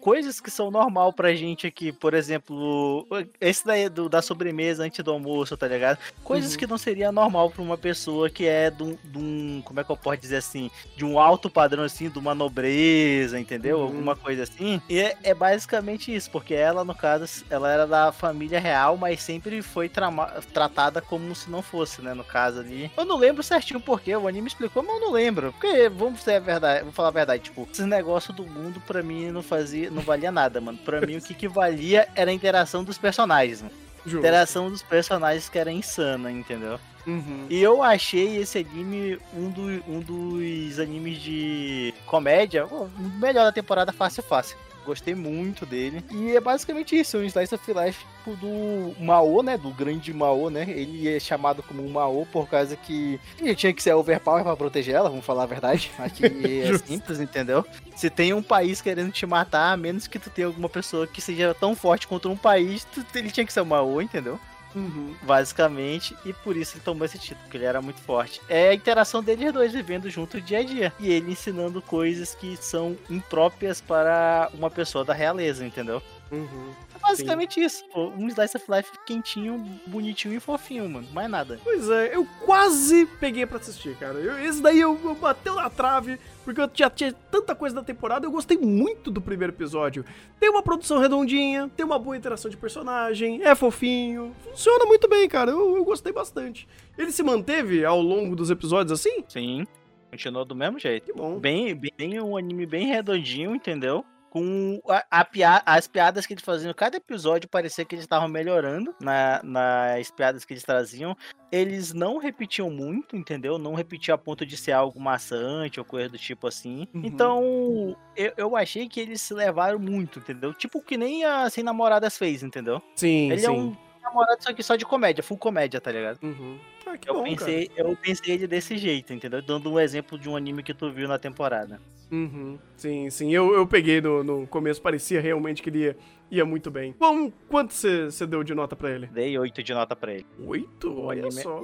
coisas que são normal pra gente aqui, por exemplo, esse daí do, da sobremesa antes do almoço, tá ligado? Coisas Uhum. que não seria normal pra uma pessoa que é de um, Como é que eu posso dizer assim? De um alto padrão, assim, de uma nobreza, entendeu? Uhum. Alguma coisa assim. E é, é basicamente isso, porque ela, no caso, ela era da família real, mas sempre foi trama- tratada como se não fosse, né? No caso ali. Eu não lembro certinho porque o anime explicou, mas eu não lembro. Porque, vamos ser a verdade, vou falar a verdade, tipo, esses negócios do mundo pra mim não fazia, não valia nada, mano. Pra mim o que, que valia era a interação dos personagens, mano. Justo. interação dos personagens que era insana, entendeu? Uhum. E eu achei esse anime um, do, um dos animes de comédia, o melhor da temporada fácil fácil. Gostei muito dele. E é basicamente isso, um slice of life tipo, do Mao, né? Do grande Mao, né? Ele é chamado como Mao por causa que ele tinha que ser overpower pra proteger ela, vamos falar a verdade. Aqui é simples, entendeu? Se tem um país querendo te matar, a menos que tu tenha alguma pessoa que seja tão forte contra um país, tu- ele tinha que ser o Mao, entendeu? Uhum. basicamente, e por isso ele tomou esse título, porque ele era muito forte. É a interação deles dois vivendo junto dia a dia. E ele ensinando coisas que são impróprias para uma pessoa da realeza, entendeu? Uhum. É basicamente isso. Pô, um Slice of Life quentinho, bonitinho e fofinho, mano. Mais nada. Pois é, eu quase peguei pra assistir, cara. Eu- esse daí eu, eu bateu na trave, porque eu já tinha tanta coisa da temporada, eu gostei muito do primeiro episódio. Tem uma produção redondinha, tem uma boa interação de personagem, é fofinho, funciona muito bem, cara. Eu, eu gostei bastante. Ele se manteve ao longo dos episódios assim? Sim. Continuou do mesmo jeito. Que bom. Bem, bem um anime bem redondinho, entendeu? Com a, a pia- as piadas que eles faziam, cada episódio parecia que eles estavam melhorando na, nas piadas que eles traziam. Eles não repetiam muito, entendeu? Não repetiam a ponto de ser algo maçante ou coisa do tipo assim. Uhum. Então, eu, eu achei que eles se levaram muito, entendeu? Tipo que nem a Sem Namoradas fez, entendeu? Sim, Ele é um namorado só que só de comédia, full comédia, tá ligado? Uhum. Ah, que Eu bom, pensei, eu pensei ele desse jeito, entendeu? Dando um exemplo de um anime que tu viu na temporada. cara. Uhum. Sim, sim. Eu, eu peguei no, no começo, parecia realmente que ele ia, ia muito bem. Bom, quanto você você deu de nota pra ele? Dei 8 de nota pra ele. Oito? Olha anime- só.